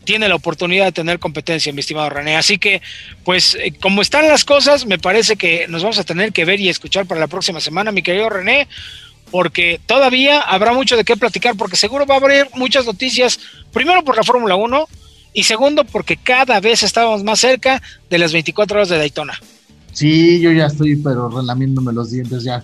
tiene la oportunidad de tener competencia, mi estimado René. Así que, pues, eh, como están las cosas, me parece que nos vamos a tener que ver y escuchar para la próxima semana, mi querido René, porque todavía habrá mucho de qué platicar, porque seguro va a haber muchas noticias, primero por la Fórmula 1 y segundo porque cada vez estábamos más cerca de las 24 horas de Daytona. Sí, yo ya estoy, pero relamiéndome los dientes, ya,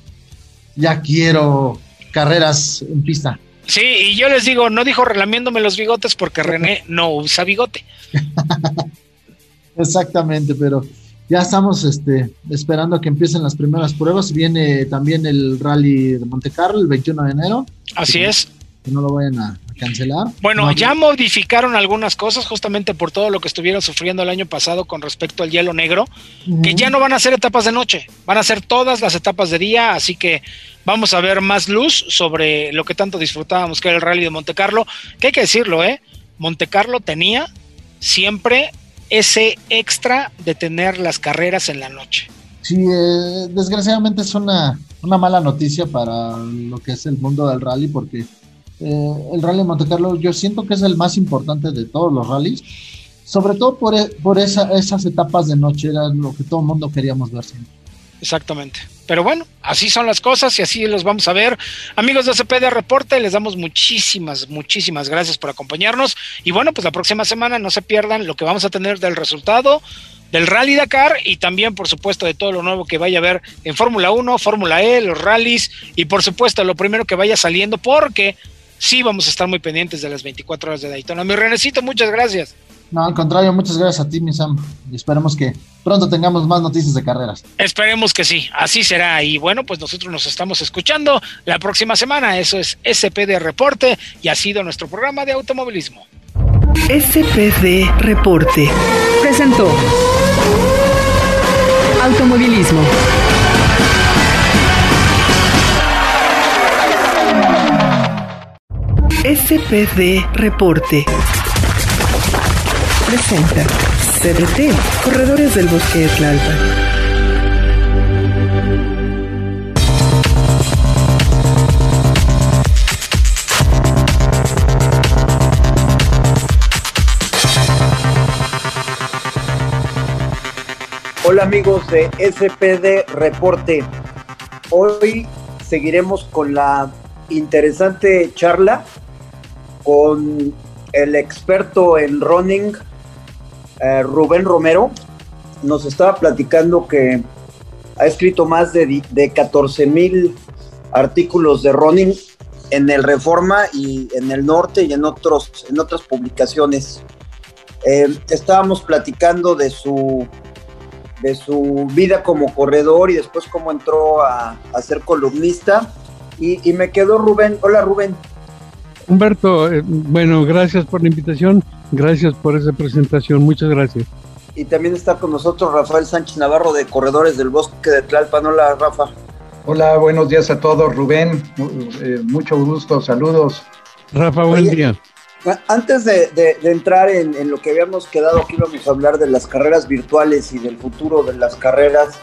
ya quiero carreras en pista. Sí, y yo les digo, no dijo relamiéndome los bigotes porque René no usa bigote. Exactamente, pero ya estamos este, esperando a que empiecen las primeras pruebas. Viene también el rally de Monte Carlo el 21 de enero, Así Sí. es. que no lo vayan a, a cancelar. Bueno, No, ya modificaron algunas cosas justamente por todo lo que estuvieron sufriendo el año pasado con respecto al hielo negro, que Ujú. ya no van a ser etapas de noche, van a ser todas las etapas de día, así que vamos a ver más luz sobre lo que tanto disfrutábamos que era el rally de Monte Carlo, que hay que decirlo, ¿eh? Monte Carlo tenía siempre ese extra de tener las carreras en la noche. Sí, eh, desgraciadamente es una, una mala noticia para lo que es el mundo del rally, porque eh, el rally de Monte Carlo yo siento que es el más importante de todos los rallies, sobre todo por, e- por esa- esas etapas de noche, era lo que todo el mundo queríamos ver siempre. Exactamente. Pero bueno, así son las cosas y así los vamos a ver. Amigos de CPD Reporte, les damos muchísimas, muchísimas gracias por acompañarnos. Y bueno, pues la próxima semana no se pierdan lo que vamos a tener del resultado del Rally Dakar y también, por supuesto, de todo lo nuevo que vaya a haber en Fórmula 1, Fórmula E, los rallies y, por supuesto, lo primero que vaya saliendo, porque sí vamos a estar muy pendientes de las 24 horas de Daytona. Mi Renecito, muchas gracias. No, al contrario, muchas gracias a ti, mi Sam. Y esperemos que pronto tengamos más noticias de carreras. Esperemos que sí, así será. Y bueno, pues nosotros nos estamos escuchando la próxima semana. Eso es SPD Reporte y ha sido nuestro programa de automovilismo. SPD Reporte presentó Automovilismo. SPD Reporte presenta CDT, Corredores del Bosque de Tlalpan. Hola amigos de SPD Reporte. Hoy seguiremos con la interesante charla con el experto en running, eh, Rubén Romero nos estaba platicando que ha escrito más de, de 14 mil artículos de running en el Reforma y en el Norte y en, otros, en otras publicaciones. Eh, estábamos platicando de su, de su vida como corredor y después cómo entró a, ser columnista. Y, y, me quedó Rubén. Hola Rubén. Humberto, eh, bueno, gracias por la invitación. Gracias por esa presentación, muchas gracias. Y también está con nosotros Rafael Sánchez Navarro de Corredores del Bosque de Tlalpan. Hola, Rafa. Hola, buenos días a todos. Rubén, eh, mucho gusto, saludos. Rafa, buen día. Antes de, entrar en, lo que habíamos quedado, aquí vamos a hablar de las carreras virtuales y del futuro de las carreras.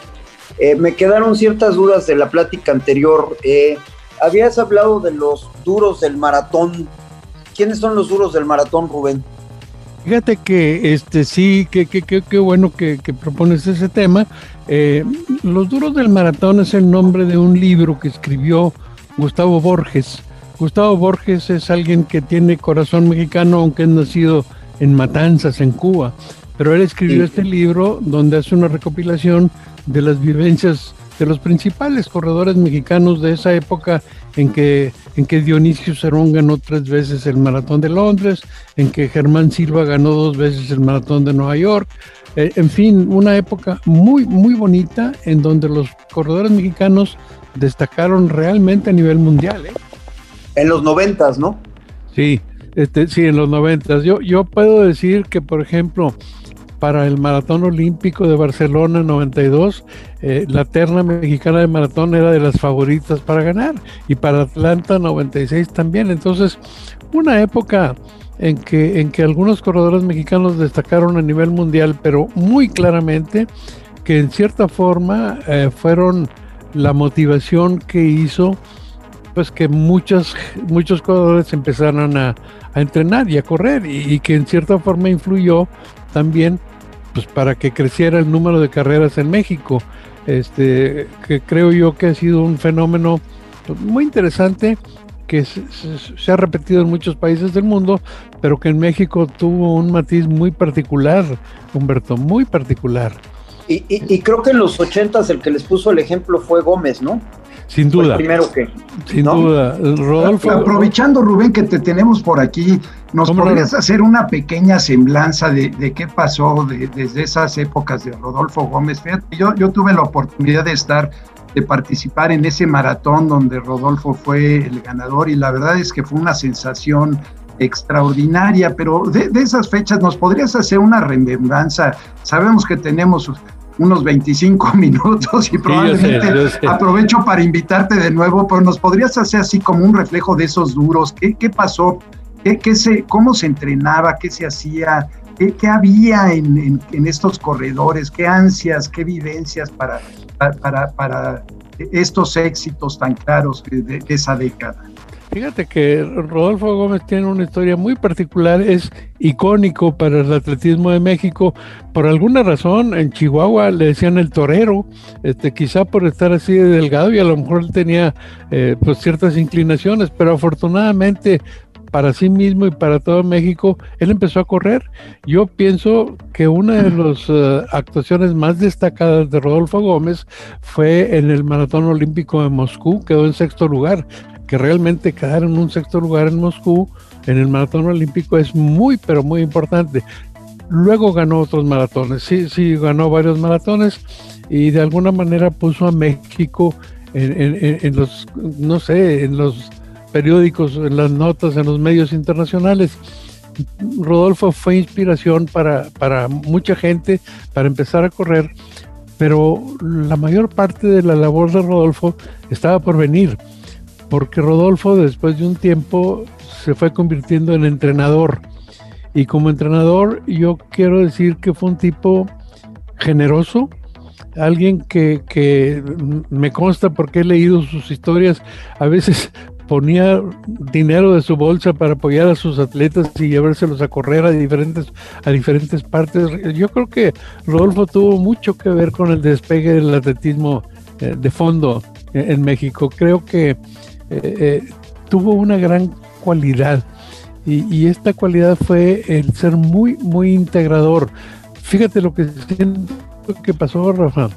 Eh, me quedaron ciertas dudas de la plática anterior. Eh, habías hablado de los duros del maratón. ¿Quiénes son los duros del maratón, Rubén? Fíjate que este sí, que qué bueno que, propones ese tema. Eh, Los duros del maratón es el nombre de un libro que escribió Gustavo Borges. Gustavo Borges es alguien que tiene corazón mexicano, aunque es nacido en Matanzas, en Cuba. Pero él escribió este libro donde hace una recopilación de las vivencias de los principales corredores mexicanos de esa época en que, en que Dionisio Cerón ganó tres veces el maratón de Londres, en que Germán Silva ganó dos veces el maratón de Nueva York. Eh, en fin, una época muy, muy bonita en donde los corredores mexicanos destacaron realmente a nivel mundial. ¿eh? En los noventas, ¿no? Sí, este, sí, en los noventas. Yo, yo puedo decir que, por ejemplo, para el Maratón Olímpico de Barcelona 92, eh, la terna mexicana de maratón era de las favoritas para ganar y para Atlanta 96 también. Entonces, una época en que, en que algunos corredores mexicanos destacaron a nivel mundial, pero muy claramente que en cierta forma eh, fueron la motivación que hizo pues que muchos, muchos corredores empezaron a, entrenar y a correr y, que en cierta forma influyó también pues para que creciera el número de carreras en México. Este, que creo yo que ha sido un fenómeno muy interesante que se, ha repetido en muchos países del mundo, pero que en México tuvo un matiz muy particular, Humberto, muy particular. Y, creo que en los ochentas el que les puso el ejemplo fue Gómez, ¿no? Sin duda. primero que. Sin duda. Rodolfo. Aprovechando, Rubén, que te tenemos por aquí, ¿nos podrías hacer una pequeña semblanza de, qué pasó desde esas épocas de Rodolfo Gómez? yo, yo tuve la oportunidad de estar, de participar en ese maratón donde Rodolfo fue el ganador y la verdad es que fue una sensación extraordinaria, pero de, de esas fechas nos podrías hacer una remembranza. Sabemos que tenemos unos 25 minutos y probablemente aprovecho para invitarte de nuevo, pero nos podrías hacer así como un reflejo de esos duros, qué, qué pasó, ¿Qué, qué se, cómo se entrenaba, qué se hacía, qué, qué había en, en, estos corredores, qué ansias, qué vivencias para, para, para estos éxitos tan claros de esa década. Fíjate que Rodolfo Gómez tiene una historia muy particular, es icónico para el atletismo de México. Por alguna razón, en Chihuahua le decían el torero, este, quizá por estar así de delgado y a lo mejor él tenía eh, pues ciertas inclinaciones, pero afortunadamente para sí mismo y para todo México, él empezó a correr. Yo pienso que una de las eh, actuaciones más destacadas de Rodolfo Gómez fue en el Maratón Olímpico de Moscú, quedó en sexto lugar que realmente quedar en un sexto lugar en Moscú en el maratón olímpico es muy, pero muy importante. Luego ganó otros maratones, sí, sí, ganó varios maratones y de alguna manera puso a México en, los, no sé, en los periódicos, en las notas, en los medios internacionales. Rodolfo fue inspiración para, para mucha gente para empezar a correr, pero la mayor parte de la labor de Rodolfo estaba por venir, porque Rodolfo después de un tiempo se fue convirtiendo en entrenador. Y como entrenador yo quiero decir que fue un tipo generoso, alguien que, que, me consta porque he leído sus historias, a veces ponía dinero de su bolsa para apoyar a sus atletas y llevárselos a correr a diferentes, a diferentes partes. Yo creo que Rodolfo tuvo mucho que ver con el despegue del atletismo eh, de fondo en México. Creo que eh, eh, tuvo una gran cualidad y, esta cualidad fue el ser muy, muy integrador. Fíjate lo que que pasó, Rafa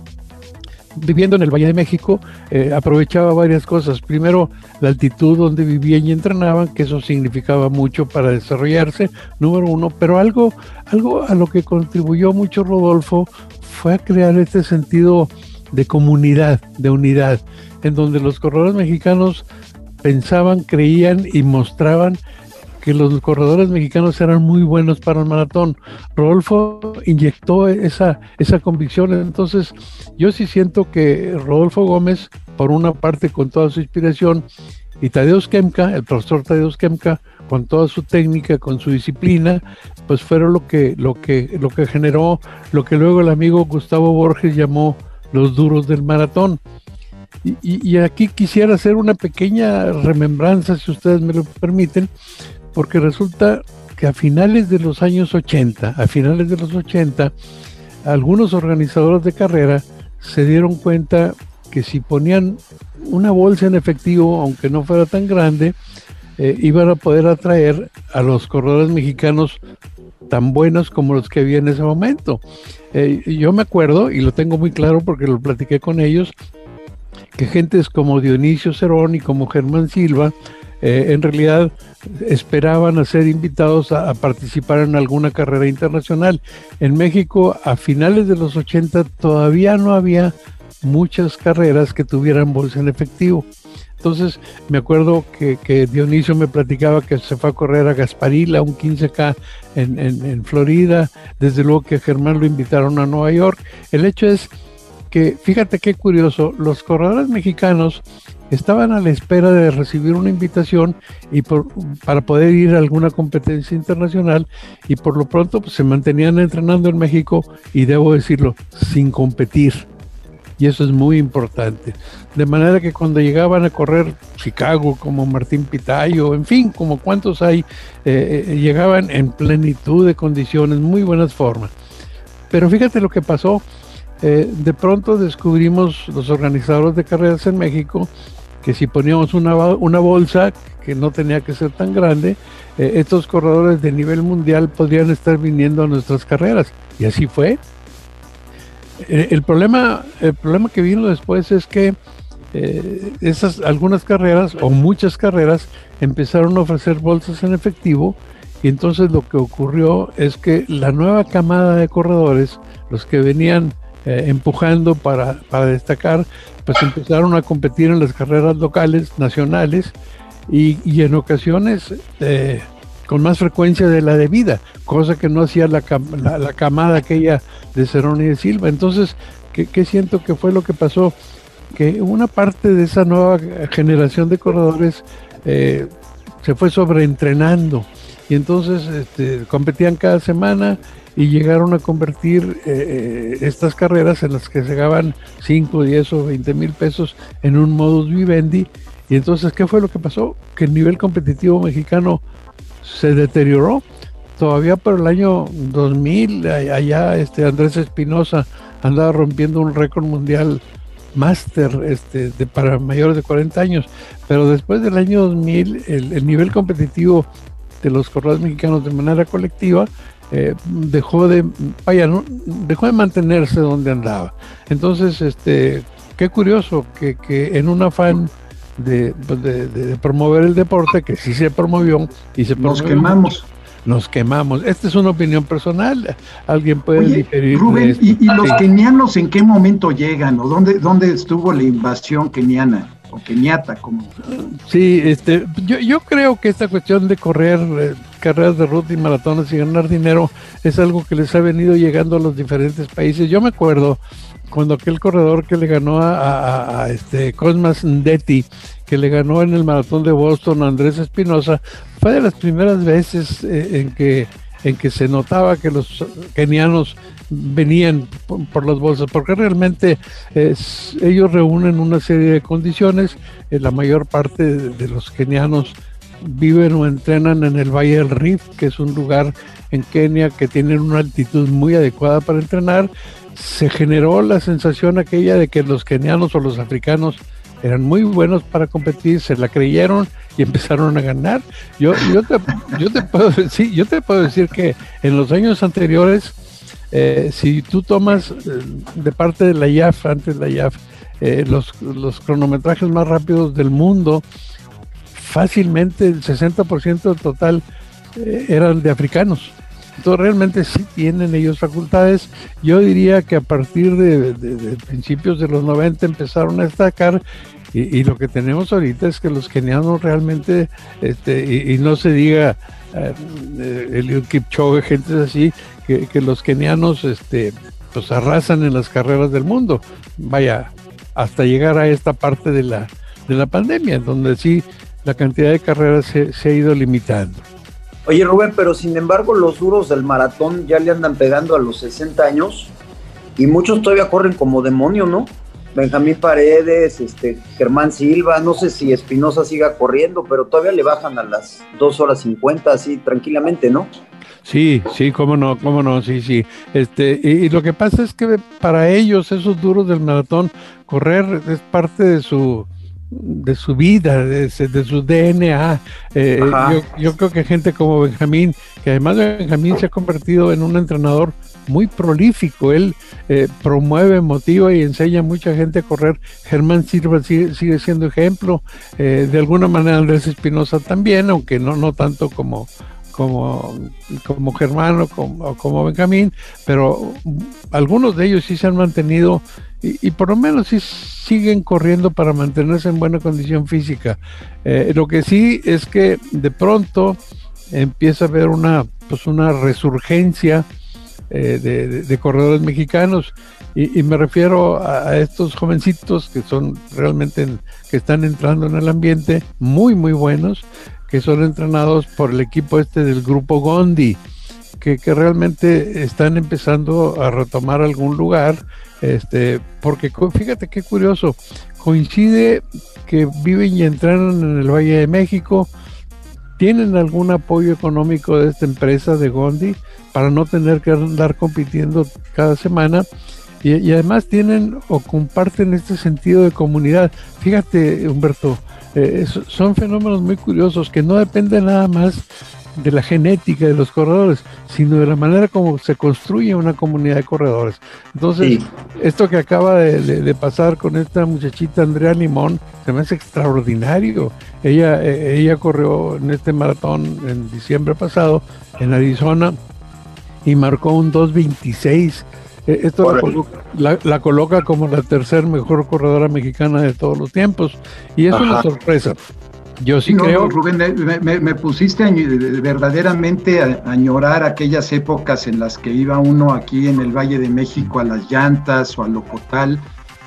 viviendo en el Valle de México, eh, aprovechaba varias cosas. Primero, la altitud donde vivían y entrenaban, que eso significaba mucho para desarrollarse, número uno. Pero algo, algo a lo que contribuyó mucho Rodolfo fue a crear este sentido de comunidad, de unidad, en donde los corredores mexicanos pensaban, creían y mostraban que los corredores mexicanos eran muy buenos para el maratón. Rodolfo inyectó esa, esa convicción, entonces yo sí siento que Rodolfo Gómez, por una parte con toda su inspiración, y Tadeusz Kemka, el profesor Tadeusz Kemka, con toda su técnica, con su disciplina, pues fueron lo que, lo que, lo que generó lo que luego el amigo Gustavo Borges llamó los duros del maratón. Y, aquí quisiera hacer una pequeña remembranza, si ustedes me lo permiten, porque resulta que a finales de los años 80, a finales de los 80, algunos organizadores de carrera se dieron cuenta que si ponían una bolsa en efectivo, aunque no fuera tan grande, eh, iban a poder atraer a los corredores mexicanos tan buenos como los que había en ese momento. Eh, yo me acuerdo, y lo tengo muy claro porque lo platiqué con ellos, que gentes como Dionisio Cerón y como Germán Silva, eh, en realidad esperaban a ser invitados a, participar en alguna carrera internacional. En México, a finales de los 80, todavía no había muchas carreras que tuvieran bolsa en efectivo. Entonces, me acuerdo que, Dionisio me platicaba que se fue a correr a Gasparilla, un 15K en, Florida. Desde luego que Germán lo invitaron a Nueva York. El hecho es que, fíjate qué curioso, los corredores mexicanos estaban a la espera de recibir una invitación y para poder ir a alguna competencia internacional y por lo pronto pues, se mantenían entrenando en México y debo decirlo, sin competir. Y eso es muy importante. De manera que cuando llegaban a correr Chicago, como Martín Pitayo, en fin, como cuantos hay, eh, eh, llegaban en plenitud de condiciones, muy buenas formas. Pero fíjate lo que pasó. Eh, de pronto descubrimos los organizadores de carreras en México que si poníamos una, una bolsa que no tenía que ser tan grande, estos corredores de nivel mundial podrían estar viniendo a nuestras carreras. Y así fue. Eh, el, problema, el problema que vino después es que eh, esas algunas carreras o muchas carreras empezaron a ofrecer bolsas en efectivo y entonces lo que ocurrió es que la nueva camada de corredores, los que venían empujando para, para, destacar, pues empezaron a competir en las carreras locales, nacionales, y, en ocasiones eh, con más frecuencia de la debida, cosa que no hacía la, la, camada aquella de Cerón y de Silva. Entonces, ¿qué, siento que fue lo que pasó? Que una parte de esa nueva generación de corredores eh, se fue sobreentrenando y entonces este, competían cada semana y llegaron a convertir eh, eh, estas carreras en las que se gaban 5, 10 o 20 mil pesos en un modus vivendi. Y entonces, ¿qué fue lo que pasó? Que el nivel competitivo mexicano se deterioró. Todavía por el año 2000, allá este Andrés Espinosa andaba rompiendo un récord mundial máster este, de, para mayores de 40 años. Pero después del año 2000, el, el nivel competitivo de los corredores mexicanos de manera colectiva eh, dejó de, dejó de mantenerse donde andaba. Entonces, este, qué curioso que, que en un afán de, pues, de, promover el deporte, que sí se promovió y se Nos quemamos. nos quemamos. Esta es una opinión personal, alguien puede diferir. Rubén, ¿y, los kenianos en qué momento llegan o dónde, dónde estuvo la invasión keniana? o keniata como sí este yo, yo creo que esta cuestión de correr eh, carreras de ruta y maratones y ganar dinero es algo que les ha venido llegando a los diferentes países yo me acuerdo cuando aquel corredor que le ganó a, este Cosmas Ndetti, que le ganó en el maratón de Boston a Andrés Espinosa, fue de las primeras veces eh, en que en que se notaba que los kenianos venían por, las bolsas, porque realmente ellos reúnen una serie de condiciones. Eh, la mayor parte de, los kenianos viven o entrenan en el Valle del Rift, que es un lugar en Kenia que tiene una altitud muy adecuada para entrenar se generó la sensación aquella de que los kenianos o los africanos eran muy buenos para competir, se la creyeron y empezaron a ganar. Yo, yo, te, yo, te, puedo decir, yo te puedo decir que en los años anteriores, eh, si tú tomas eh, de parte de la IAF, antes de la IAF, eh, los, los cronometrajes más rápidos del mundo, fácilmente el 60% del total eran de africanos. Entonces realmente sí tienen ellos facultades. Yo diría que a partir de, principios de los 90 empezaron a destacar y, lo que tenemos ahorita es que los kenianos realmente, este, y, no se diga eh, el Kipchoge, gente así, que, los kenianos este, pues arrasan en las carreras del mundo. Vaya, hasta llegar a esta parte de la, de la pandemia, donde sí la cantidad de carreras se ha ido limitando. Oye Rubén, pero sin embargo los duros del maratón ya le andan pegando a los 60 años y muchos todavía corren como demonio, ¿no? Benjamín Paredes, este, Germán Silva, no sé si Espinosa siga corriendo, pero todavía le bajan a las 2 horas 50 así tranquilamente, ¿no? Sí, sí, cómo no, cómo no, sí, sí. Este, y, lo que pasa es que para ellos, esos duros del maratón, correr es parte de su, de su vida, de, su DNA. Eh, yo, creo que gente como Benjamín, que además Benjamín se ha convertido en un entrenador muy prolífico, él eh, promueve, motiva y enseña a mucha gente a correr. Germán Silva sigue, siendo ejemplo, eh, de alguna manera Andrés Espinosa también, aunque no, no tanto como, como, como Germán o como, como, Benjamín, pero algunos de ellos sí se han mantenido y, por lo menos sí siguen corriendo para mantenerse en buena condición física. Eh, lo que sí es que de pronto empieza a haber una, pues una resurgencia eh, de, corredores mexicanos y, me refiero a, estos jovencitos que son realmente que están entrando en el ambiente muy muy buenos que son entrenados por el equipo este del grupo Gondi que, realmente están empezando a retomar algún lugar este, porque fíjate qué curioso, coincide que viven y entrenan en el Valle de México, tienen algún apoyo económico de esta empresa de Gondi para no tener que andar compitiendo cada semana y, además tienen o comparten este sentido de comunidad. Fíjate, Humberto, eh, son fenómenos muy curiosos que no dependen nada más de la genética de los corredores, sino de la manera como se construye una comunidad de corredores. Entonces, esto que acaba de, pasar con esta muchachita Andrea Limón, se me hace extraordinario. Ella, eh, ella corrió en este maratón en diciembre pasado en Arizona y marcó un 2.26. Eh, esto la, la, coloca como la tercer mejor corredora mexicana de todos los tiempos y es una sorpresa. Yo sí creo. Rubén, me, pusiste verdaderamente a, añorar aquellas épocas en las que iba uno aquí en el Valle de México a las llantas o a Locotal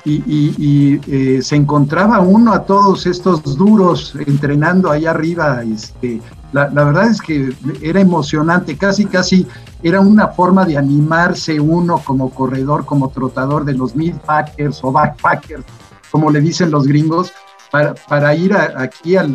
y, y, eh, se encontraba uno a todos estos duros entrenando allá arriba. Este, la, la, verdad es que era emocionante, casi, casi era una forma de animarse uno como corredor, como trotador de los mid packers o backpackers, como le dicen los gringos para, ir aquí al,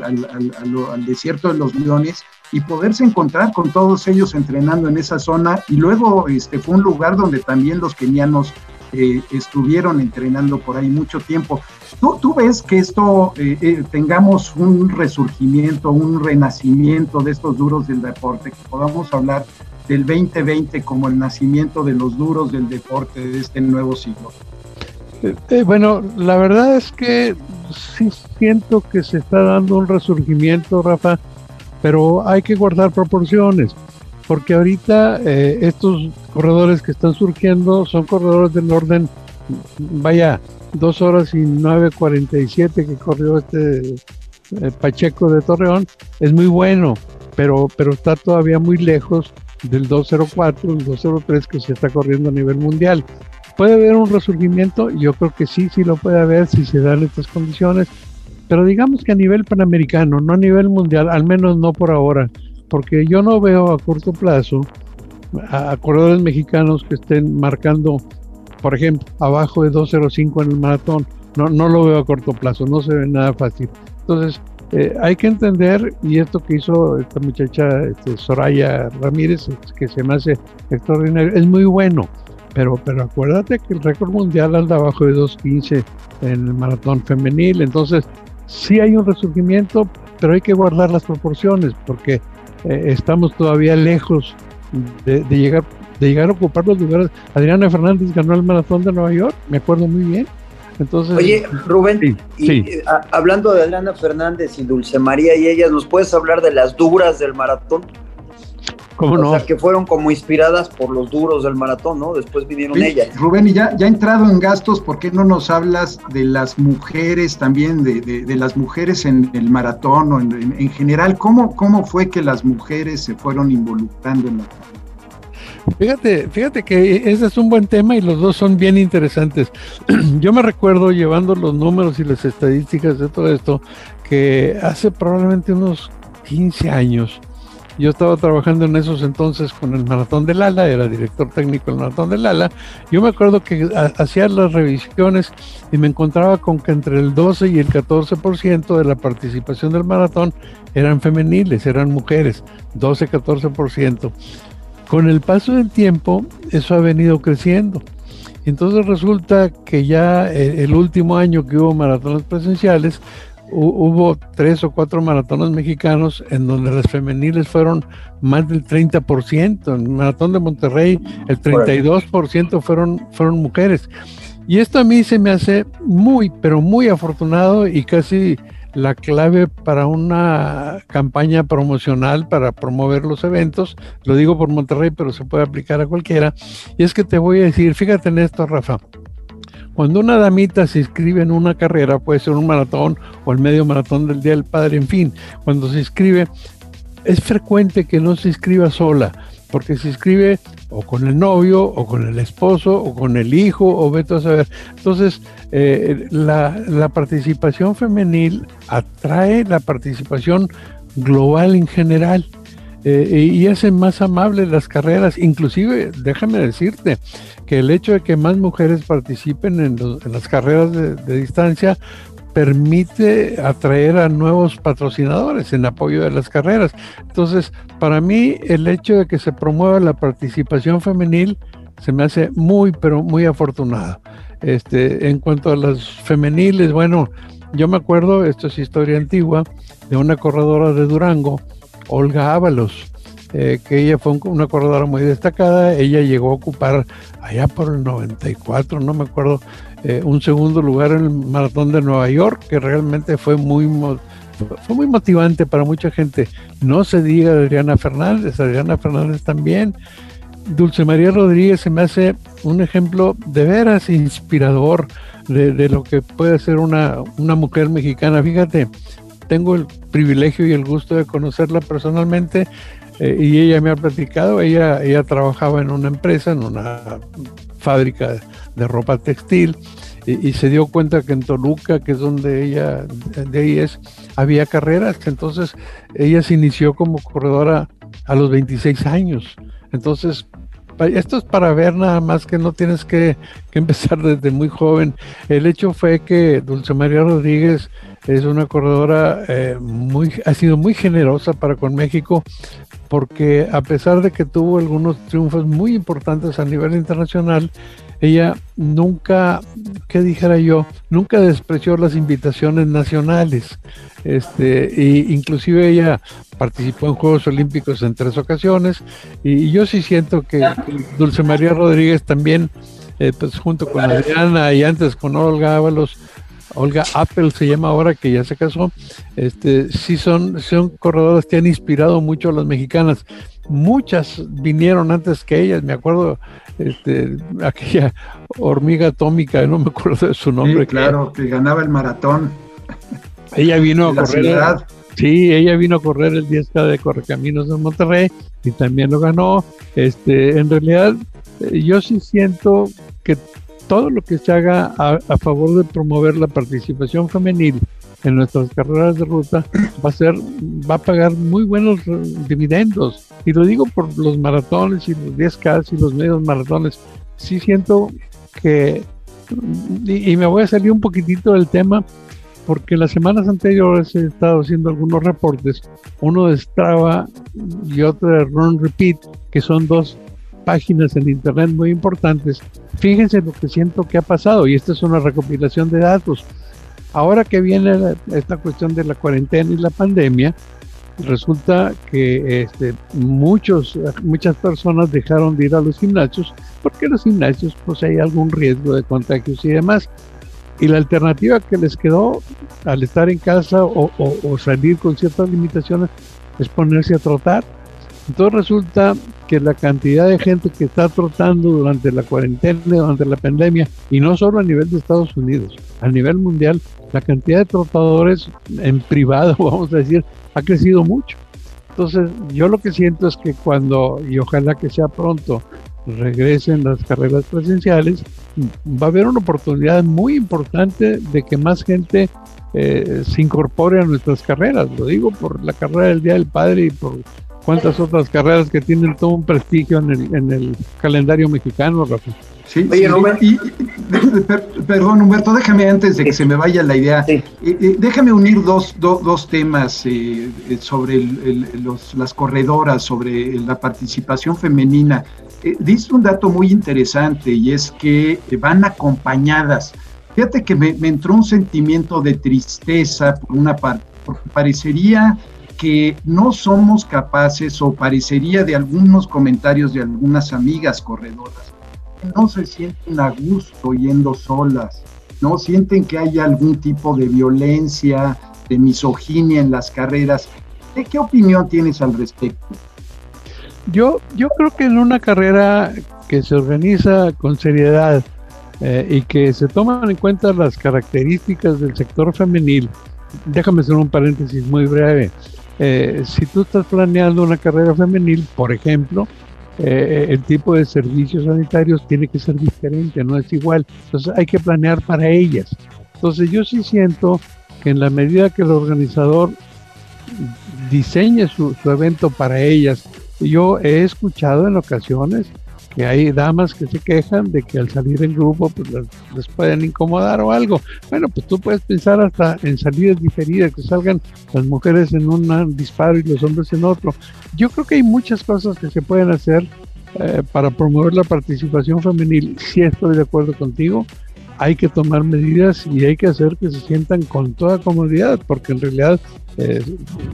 desierto de los leones y poderse encontrar con todos ellos entrenando en esa zona. Y luego este, fue un lugar donde también los kenianos eh, estuvieron entrenando por ahí mucho tiempo. ¿Tú, ves que esto eh, eh, tengamos un resurgimiento, un renacimiento de estos duros del deporte, que podamos hablar del 2020 como el nacimiento de los duros del deporte de este nuevo siglo? Bueno, la verdad es que sí siento que se está dando un resurgimiento, Rafa, pero hay que guardar proporciones. porque ahorita eh, estos corredores que están surgiendo son corredores del orden, vaya, dos horas y 9.47 que corrió este eh, Pacheco de Torreón, es muy bueno, pero, pero está todavía muy lejos del 204, el 203 que se está corriendo a nivel mundial. ¿Puede haber un resurgimiento? Yo creo que sí, sí lo puede haber si se dan estas condiciones, pero digamos que a nivel panamericano, no a nivel mundial, al menos no por ahora, porque yo no veo a corto plazo a, corredores mexicanos que estén marcando, por ejemplo, abajo de 2.05 en el maratón. No, no lo veo a corto plazo, no se ve nada fácil. Entonces, eh, hay que entender, y esto que hizo esta muchacha este, Soraya Ramírez, que se me hace extraordinario, es muy bueno, pero, pero acuérdate que el récord mundial anda abajo de 2.15 en el maratón femenil, entonces sí hay un resurgimiento, pero hay que guardar las proporciones, porque eh, estamos todavía lejos de, llegar de llegar a ocupar los lugares. Adriana Fernández ganó el maratón de Nueva York, me acuerdo muy bien, Oye, Rubén, y, eh, hablando de Adriana Fernández y Dulce María y ellas, ¿nos puedes hablar de las duras del maratón? ¿Cómo o Sea, que fueron como inspiradas por los duros del maratón, ¿no? Después vinieron ellas. Rubén, y ya, ya entrado en gastos, ¿por qué no nos hablas de las mujeres también, de, de, las mujeres en el maratón o en, en, general? ¿Cómo, ¿Cómo fue que las mujeres se fueron involucrando en la Fíjate, fíjate que ese es un buen tema y los dos son bien interesantes. Yo me recuerdo llevando los números y las estadísticas de todo esto, que hace probablemente unos 15 años, yo estaba trabajando en esos entonces con el Maratón del Ala, era director técnico del Maratón del Ala. Yo me acuerdo que hacía las revisiones y me encontraba con que entre el 12 y el 14% de la participación del maratón eran femeniles, eran mujeres, 12-14%. Con el paso del tiempo, eso ha venido creciendo. Entonces resulta que ya eh, el último año que hubo maratones presenciales, hubo tres o cuatro maratones mexicanos en donde las femeniles fueron más del 30%. En el maratón de Monterrey, el 32% fueron, fueron mujeres. Y esto a mí se me hace muy, pero muy afortunado y casi la clave para una campaña promocional para promover los eventos, lo digo por Monterrey, pero se puede aplicar a cualquiera, y es que te voy a decir, fíjate en esto, Rafa, cuando una damita se inscribe en una carrera, puede ser un maratón o el medio maratón del Día del Padre, en fin, cuando se inscribe, es frecuente que no se inscriba sola, porque se inscribe o con el novio, o con el esposo, o con el hijo, o vete a saber. Entonces, eh, la, participación femenil atrae la participación global en general. Eh, y hace más amables las carreras. Inclusive, déjame decirte que el hecho de que más mujeres participen en, las carreras de, distancia permite atraer a nuevos patrocinadores en apoyo de las carreras. Entonces, para mí, el hecho de que se promueva la participación femenil se me hace muy, pero muy afortunado. Este, en cuanto a las femeniles, bueno, yo me acuerdo, esto es historia antigua, de una corredora de Durango, Olga Ábalos, eh, que ella fue una corredora muy destacada, ella llegó a ocupar allá por el 94, no me acuerdo, eh, un segundo lugar en el maratón de Nueva York, que realmente fue muy, fue muy motivante para mucha gente. No se diga Adriana Fernández, Adriana Fernández también. Dulce María Rodríguez se me hace un ejemplo de veras inspirador de, lo que puede ser una, una mujer mexicana. Fíjate, tengo el privilegio y el gusto de conocerla personalmente eh, y ella me ha platicado, ella, ella trabajaba en una empresa, en una fábrica de ropa textil y, se dio cuenta que en Toluca, que es donde ella de ahí es, había carreras. Entonces ella se inició como corredora a los 26 años. Entonces, esto es para ver nada más que no tienes que, empezar desde muy joven. El hecho fue que Dulce María Rodríguez es una corredora eh, muy, ha sido muy generosa para con México, porque a pesar de que tuvo algunos triunfos muy importantes a nivel internacional, ella nunca, ¿qué dijera yo? Nunca despreció las invitaciones nacionales. Este, y inclusive ella participó en Juegos Olímpicos en tres ocasiones. Y, yo sí siento que, Dulce María Rodríguez también, eh, pues junto con Adriana y antes con Olga Ábalos, Olga Apple se llama ahora que ya se casó, este, sí son, son corredoras que han inspirado mucho a las mexicanas. muchas vinieron antes que ellas. Me acuerdo este, aquella hormiga atómica, no me acuerdo de su nombre. claro, que, ganaba el maratón. Ella vino a correr. Sí, ella vino a correr el 10K de Correcaminos de Monterrey y también lo ganó. Este, en realidad, eh, yo sí siento que todo lo que se haga a, favor de promover la participación femenil en nuestras carreras de ruta va a ser, va a pagar muy buenos dividendos. Y lo digo por los maratones y los 10K y los medios maratones. Sí siento que, y, me voy a salir un poquitito del tema, porque las semanas anteriores he estado haciendo algunos reportes, uno de Strava y otro de Run Repeat, que son dos páginas en internet muy importantes. Fíjense lo que siento que ha pasado y esta es una recopilación de datos. Ahora que viene esta cuestión de la cuarentena y la pandemia, resulta que este, muchos, muchas personas dejaron de ir a los gimnasios porque los gimnasios pues algún riesgo de contagios y demás. Y la alternativa que les quedó al estar en casa o salir con ciertas limitaciones es ponerse a trotar entonces resulta que la cantidad de gente que está trotando durante la cuarentena, durante la pandemia, y no solo a nivel de Estados Unidos, a nivel mundial, la cantidad de trotadores en privado, vamos a decir, ha crecido mucho. Entonces, yo lo que siento es que cuando, y ojalá que sea pronto, regresen las carreras presenciales, va a haber una oportunidad muy importante de que más gente eh, se incorpore a nuestras carreras. Lo digo por la carrera del Día del Padre y por cuántas otras carreras que tienen todo un prestigio en el, en el calendario mexicano, Rafa. Sí, Oye, sí, perdón, Humberto, déjame antes de que se me vaya la idea, eh, eh, déjame unir dos, dos temas eh, sobre los, las corredoras, sobre la participación femenina. dice un dato muy interesante y es que van acompañadas. Fíjate que me, me entró un sentimiento de tristeza por una parte, porque parecería que no somos capaces, o parecería de algunos comentarios de algunas amigas corredoras, no se sienten a gusto yendo solas, no sienten que haya algún tipo de violencia, de misoginia en las carreras. ¿De qué opinión tienes al respecto? Yo, yo creo que en una carrera que se organiza con seriedad eh, y que se toman en cuenta las características del sector femenil, déjame hacer un paréntesis muy breve. Eh, si tú estás planeando una carrera femenil, por ejemplo, eh, el tipo de servicios sanitarios tiene que ser diferente, no es igual. Entonces hay que planear para ellas. Entonces yo sí siento que en la medida que el organizador diseñe su evento para ellas, yo he escuchado en ocasiones que hay damas que se quejan de que al salir en grupo pues les, pueden incomodar o algo. Bueno, pues tú puedes pensar hasta en salidas diferidas, que salgan las mujeres en un disparo y los hombres en otro. Yo creo que hay muchas cosas que se pueden hacer eh, para promover la participación femenil. Si estoy de acuerdo contigo, hay que tomar medidas y hay que hacer que se sientan con toda comodidad, porque en realidad eh,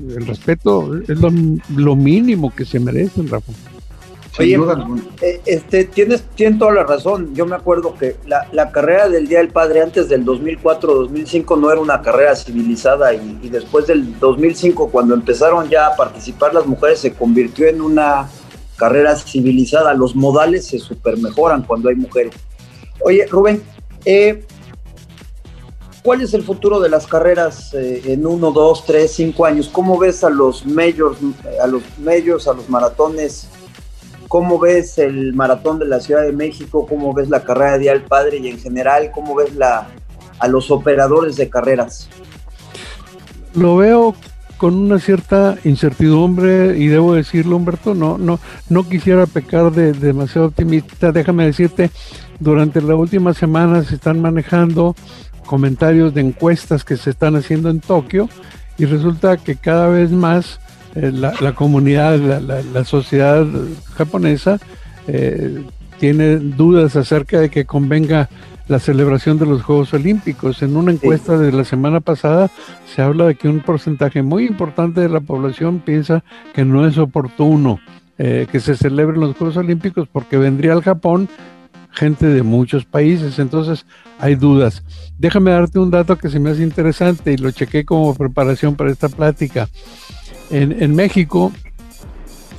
el respeto es lo, lo mínimo que se merecen, Rafa. Oye, eh, este, tienes, tienes toda la razón. Yo me acuerdo que la, carrera del Día del Padre antes del 2004-2005 no era una carrera civilizada y, después del 2005, cuando empezaron ya a participar las mujeres, se convirtió en una carrera civilizada. Los modales se super mejoran cuando hay mujeres. Oye, Rubén, eh, ¿cuál es el futuro de las carreras eh, en uno, dos, tres, cinco años? ¿Cómo ves a los medios, a los medios, a los maratones? ¿Cómo ves el maratón de la Ciudad de México? ¿Cómo ves la carrera de Día del Padre y en general cómo ves la, a los operadores de carreras? Lo veo con una cierta incertidumbre y debo decirlo, Humberto, no, no, no quisiera pecar de, demasiado optimista. Déjame decirte, durante la última semana se están manejando comentarios de encuestas que se están haciendo en Tokio y resulta que cada vez más eh, la, comunidad, la, sociedad japonesa eh, tiene dudas acerca de que convenga la celebración de los Juegos Olímpicos. En una encuesta de la semana pasada se habla de que un porcentaje muy importante de la población piensa que no es oportuno eh, que se celebren los Juegos Olímpicos porque vendría al Japón gente de muchos países, entonces hay dudas. Déjame darte un dato que se me hace interesante y lo chequé como preparación para esta plática. En, México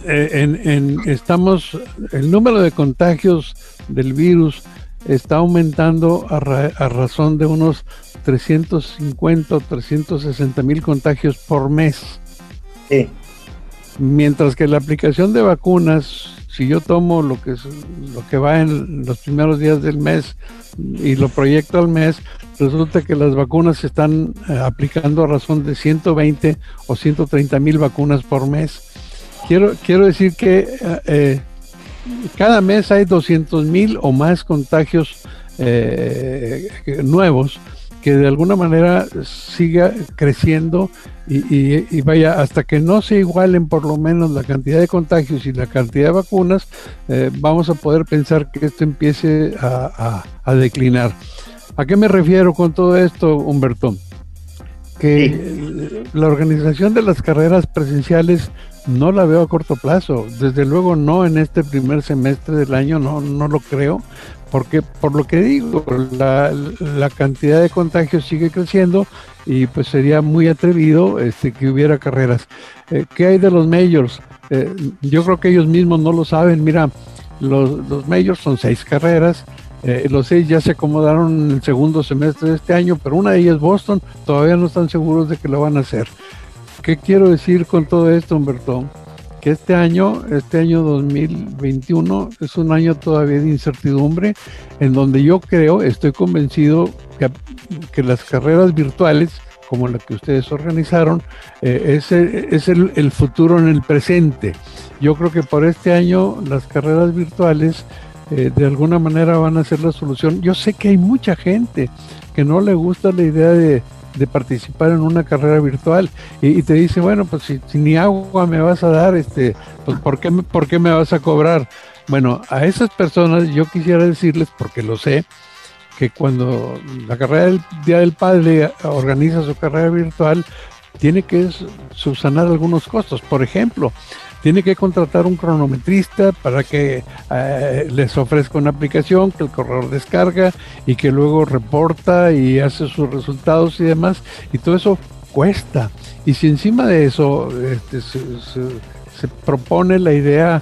eh, en, estamos, el número de contagios del virus está aumentando a, a razón de unos 350 o 360 mil contagios por mes. Sí. Mientras que la aplicación de vacunas, si yo tomo lo que, lo que va en los primeros días del mes y lo proyecto al mes, resulta que las vacunas se están eh, aplicando a razón de 120 o 130 mil vacunas por mes. Quiero, quiero decir que eh, eh, cada mes hay 200 mil o más contagios nuevos que de alguna manera siga creciendo y, vaya, hasta que no se igualen por lo menos la cantidad de contagios y la cantidad de vacunas, vamos a poder pensar que esto empiece a declinar. ¿A qué me refiero con todo esto, Humberto? Que la organización de las carreras presenciales no la veo a corto plazo. Desde luego no en este primer semestre del año, no, no lo creo, porque por lo que digo, la, cantidad de contagios sigue creciendo y pues sería muy atrevido este, que hubiera carreras. Eh, ¿Qué hay de los majors? Eh, yo creo que ellos mismos no lo saben. Mira, los, los majors son seis carreras eh, los seis ya se acomodaron en el segundo semestre de este año, pero una de ellas Boston, todavía no están seguros de que lo van a hacer. ¿Qué quiero decir con todo esto, Humberto? Que este año, este año 2021, es un año todavía de incertidumbre, en donde yo creo, estoy convencido que, que las carreras virtuales, como la que ustedes organizaron, eh, es, es el, futuro en el presente. Yo creo que por este año las carreras virtuales eh, de alguna manera van a ser la solución. Yo sé que hay mucha gente que no le gusta la idea de, participar en una carrera virtual y, te dice, bueno, pues si, ni agua me vas a dar, este, pues ¿por qué, ¿por qué me vas a cobrar? Bueno, a esas personas yo quisiera decirles, porque lo sé, que cuando la carrera del Día del Padre organiza su carrera virtual, tiene que subsanar algunos costos. Por ejemplo, tiene que contratar un cronometrista para que eh, les ofrezca una aplicación que el corredor descarga y que luego reporta y hace sus resultados y demás. Y todo eso cuesta. Y si encima de eso este, se, propone la idea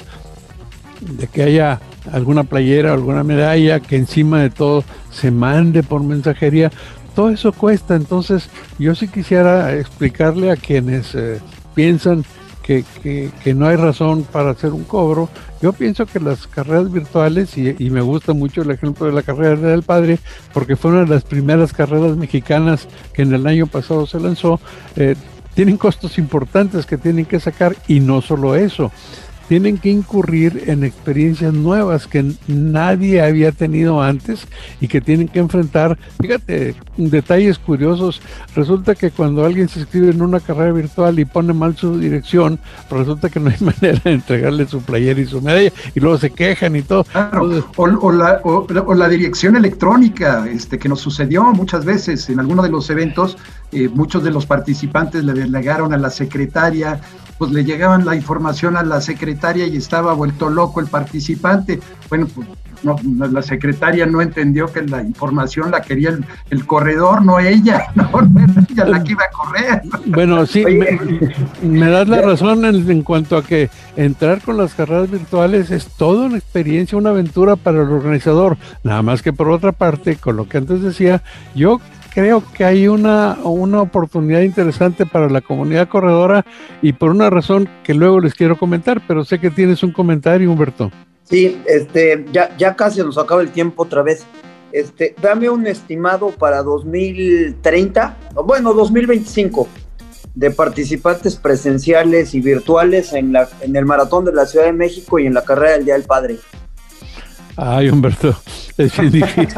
de que haya alguna playera alguna medalla que encima de todo se mande por mensajería, todo eso cuesta. Entonces yo sí quisiera explicarle a quienes eh, piensan que, que, no hay razón para hacer un cobro. Yo pienso que las carreras virtuales, y, y, me gusta mucho el ejemplo de la carrera del padre, porque fue una de las primeras carreras mexicanas que en el año pasado se lanzó, eh, tienen costos importantes que tienen que sacar y no solo eso tienen que incurrir en experiencias nuevas que nadie había tenido antes y que tienen que enfrentar. Fíjate, detalles curiosos. Resulta que cuando alguien se inscribe en una carrera virtual y pone mal su dirección, resulta que no hay manera de entregarle su playera y su medalla y luego se quejan y todo. o, la, o, la, dirección electrónica, este, que nos sucedió muchas veces en alguno de los eventos, eh, muchos de los participantes le delegaron a la secretaria pues le llegaban la información a la secretaria y estaba vuelto loco el participante. Bueno, pues no, la secretaria no entendió que la información la quería el, corredor, no ella, no, era ella la que iba a correr. Bueno, sí, me, das la razón en, en, cuanto a que entrar con las carreras virtuales es toda una experiencia, una aventura para el organizador. Nada más que por otra parte, con lo que antes decía, yo creo que hay una, una oportunidad interesante para la comunidad corredora y por una razón que luego les quiero comentar, pero sé que tienes un comentario, Humberto. Sí, este, ya, ya casi nos acaba el tiempo otra vez. Este, dame un estimado para 2030, bueno, 2025, de participantes presenciales y virtuales en, la, en el Maratón de la Ciudad de México y en la carrera del Día del Padre. Ay, Humberto, es difícil.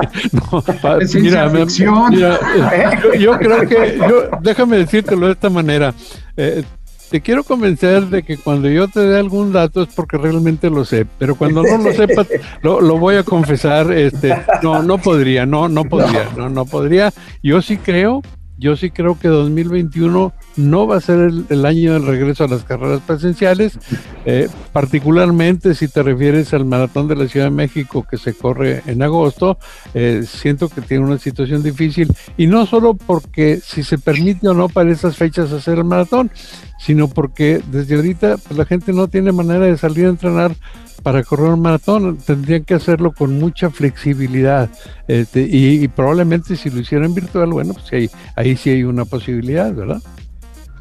mira, yo, creo que, yo, déjame decírtelo de esta manera. Eh, te quiero convencer de que cuando yo te dé algún dato es porque realmente lo sé, pero cuando no lo sepas, lo, voy a confesar, este, no, no podría, no, no podría, no, no podría. Yo sí creo, yo sí creo que 2021 no va a ser el, año del regreso a las carreras presenciales, eh, particularmente si te refieres al maratón de la Ciudad de México que se corre en agosto, eh, siento que tiene una situación difícil y no solo porque si se permite o no para esas fechas hacer el maratón, sino porque desde ahorita pues, la gente no tiene manera de salir a entrenar para correr un maratón tendrían que hacerlo con mucha flexibilidad este, y, probablemente si lo hicieran virtual, bueno, pues ahí, ahí sí hay una posibilidad, ¿verdad?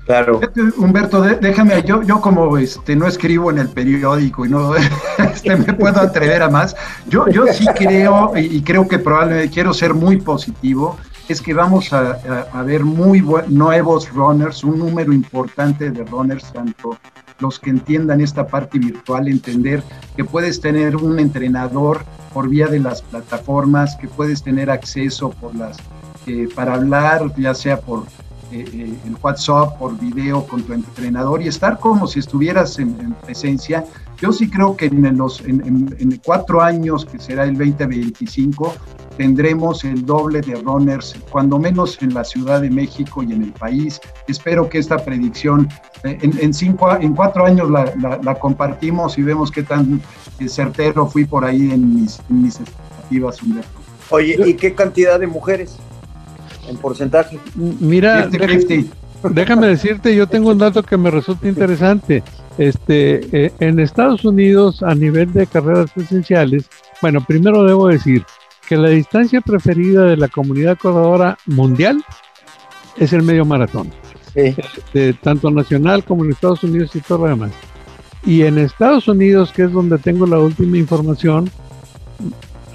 Claro. Humberto, déjame, yo, yo como este no escribo en el periódico y no este, me puedo atrever a más, yo, yo sí creo y, creo que probablemente quiero ser muy positivo, es que vamos a, ver muy nuevos runners, un número importante de runners, tanto los que entiendan esta parte virtual, entender que puedes tener un entrenador por vía de las plataformas, que puedes tener acceso por las, eh, para hablar, ya sea por eh, eh, el WhatsApp, por video con tu entrenador y estar como si estuvieras en, presencia. Yo sí creo que en, los, en, en, cuatro años, que será el 2025, tendremos el doble de runners, cuando menos en la Ciudad de México y en el país. Espero que esta predicción eh, en, cinco, en cuatro años la, compartimos y vemos qué tan eh, certero fui por ahí en mis, mis expectativas, Oye, ¿y qué cantidad de mujeres en porcentaje? Mira, déjame decirte, yo tengo un dato que me resulta interesante. Este, eh, en Estados Unidos, a nivel de carreras presenciales, bueno, primero debo decir, que la distancia preferida de la comunidad corredora mundial es el medio maratón. Este, tanto nacional como en Estados Unidos y todo lo demás. Y en Estados Unidos, que es donde tengo la última información,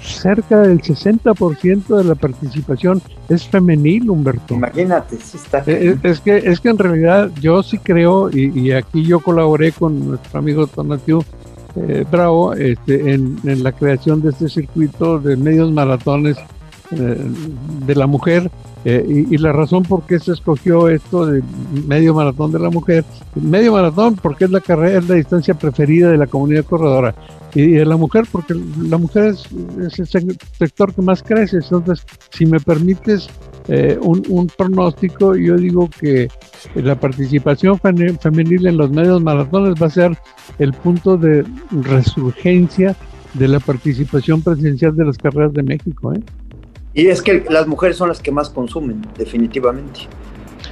cerca del 60% de la participación es femenil, Humberto. Imagínate, está. Eh, eh, es, que, es que en realidad yo sí creo, y, y aquí yo colaboré con nuestro amigo Tonatiu eh, Bravo este, en, la creación de este circuito de medios maratones eh, de la mujer eh, y, la razón por qué se escogió esto de medio maratón de la mujer, medio maratón porque es la carrera, es la distancia preferida de la comunidad corredora y de la mujer porque la mujer es, el sector que más crece. Entonces, si me permites eh, un, pronóstico, yo digo que la participación femenil en los medios maratones va a ser el punto de resurgencia de la participación presencial de las carreras de México. ¿eh? Y es que las mujeres son las que más consumen, definitivamente.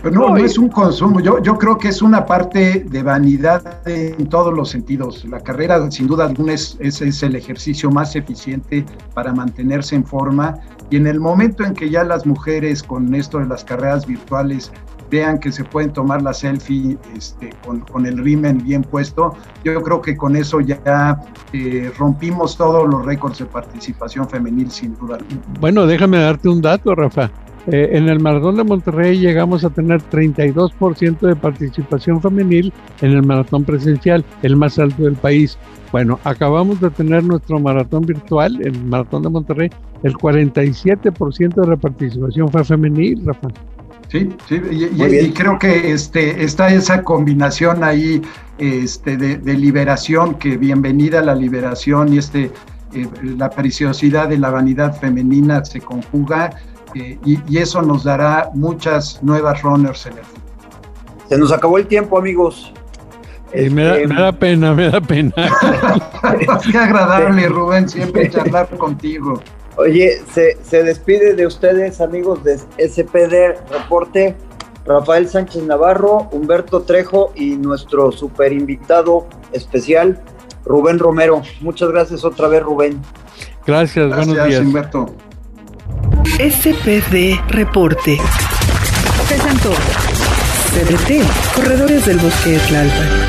No, no es un consumo, yo, yo creo que es una parte de vanidad en todos los sentidos. La carrera, sin duda alguna, es, es el ejercicio más eficiente para mantenerse en forma y en el momento en que ya las mujeres con esto de las carreras virtuales vean que se pueden tomar la selfie este, con, el rimen bien puesto, yo creo que con eso ya eh, rompimos todos los récords de participación femenil sin duda. Bueno, déjame darte un dato, Rafa. Eh, en el Maratón de Monterrey llegamos a tener 32% de participación femenil en el maratón presencial, el más alto del país. Bueno, acabamos de tener nuestro maratón virtual, el Maratón de Monterrey, el 47% de la participación fue femenil, Rafa. Sí, sí, y, creo que este, está esa combinación ahí este, de, liberación, que bienvenida a la liberación y este, eh, la preciosidad de la vanidad femenina se conjuga eh, y, eso nos dará muchas nuevas runners en el futuro. Se nos acabó el tiempo, amigos. Este, me, da, pena, me da pena. Qué agradable, Rubén, siempre charlar contigo. Oye, se, se, despide de ustedes, amigos de SPD Reporte, Rafael Sánchez Navarro, Humberto Trejo y nuestro super invitado especial, Rubén Romero. Muchas gracias otra vez, Rubén. Gracias, gracias buenos días. Humberto. SPD Reporte. Presentó CDT, Corredores del Bosque de Tlalpan.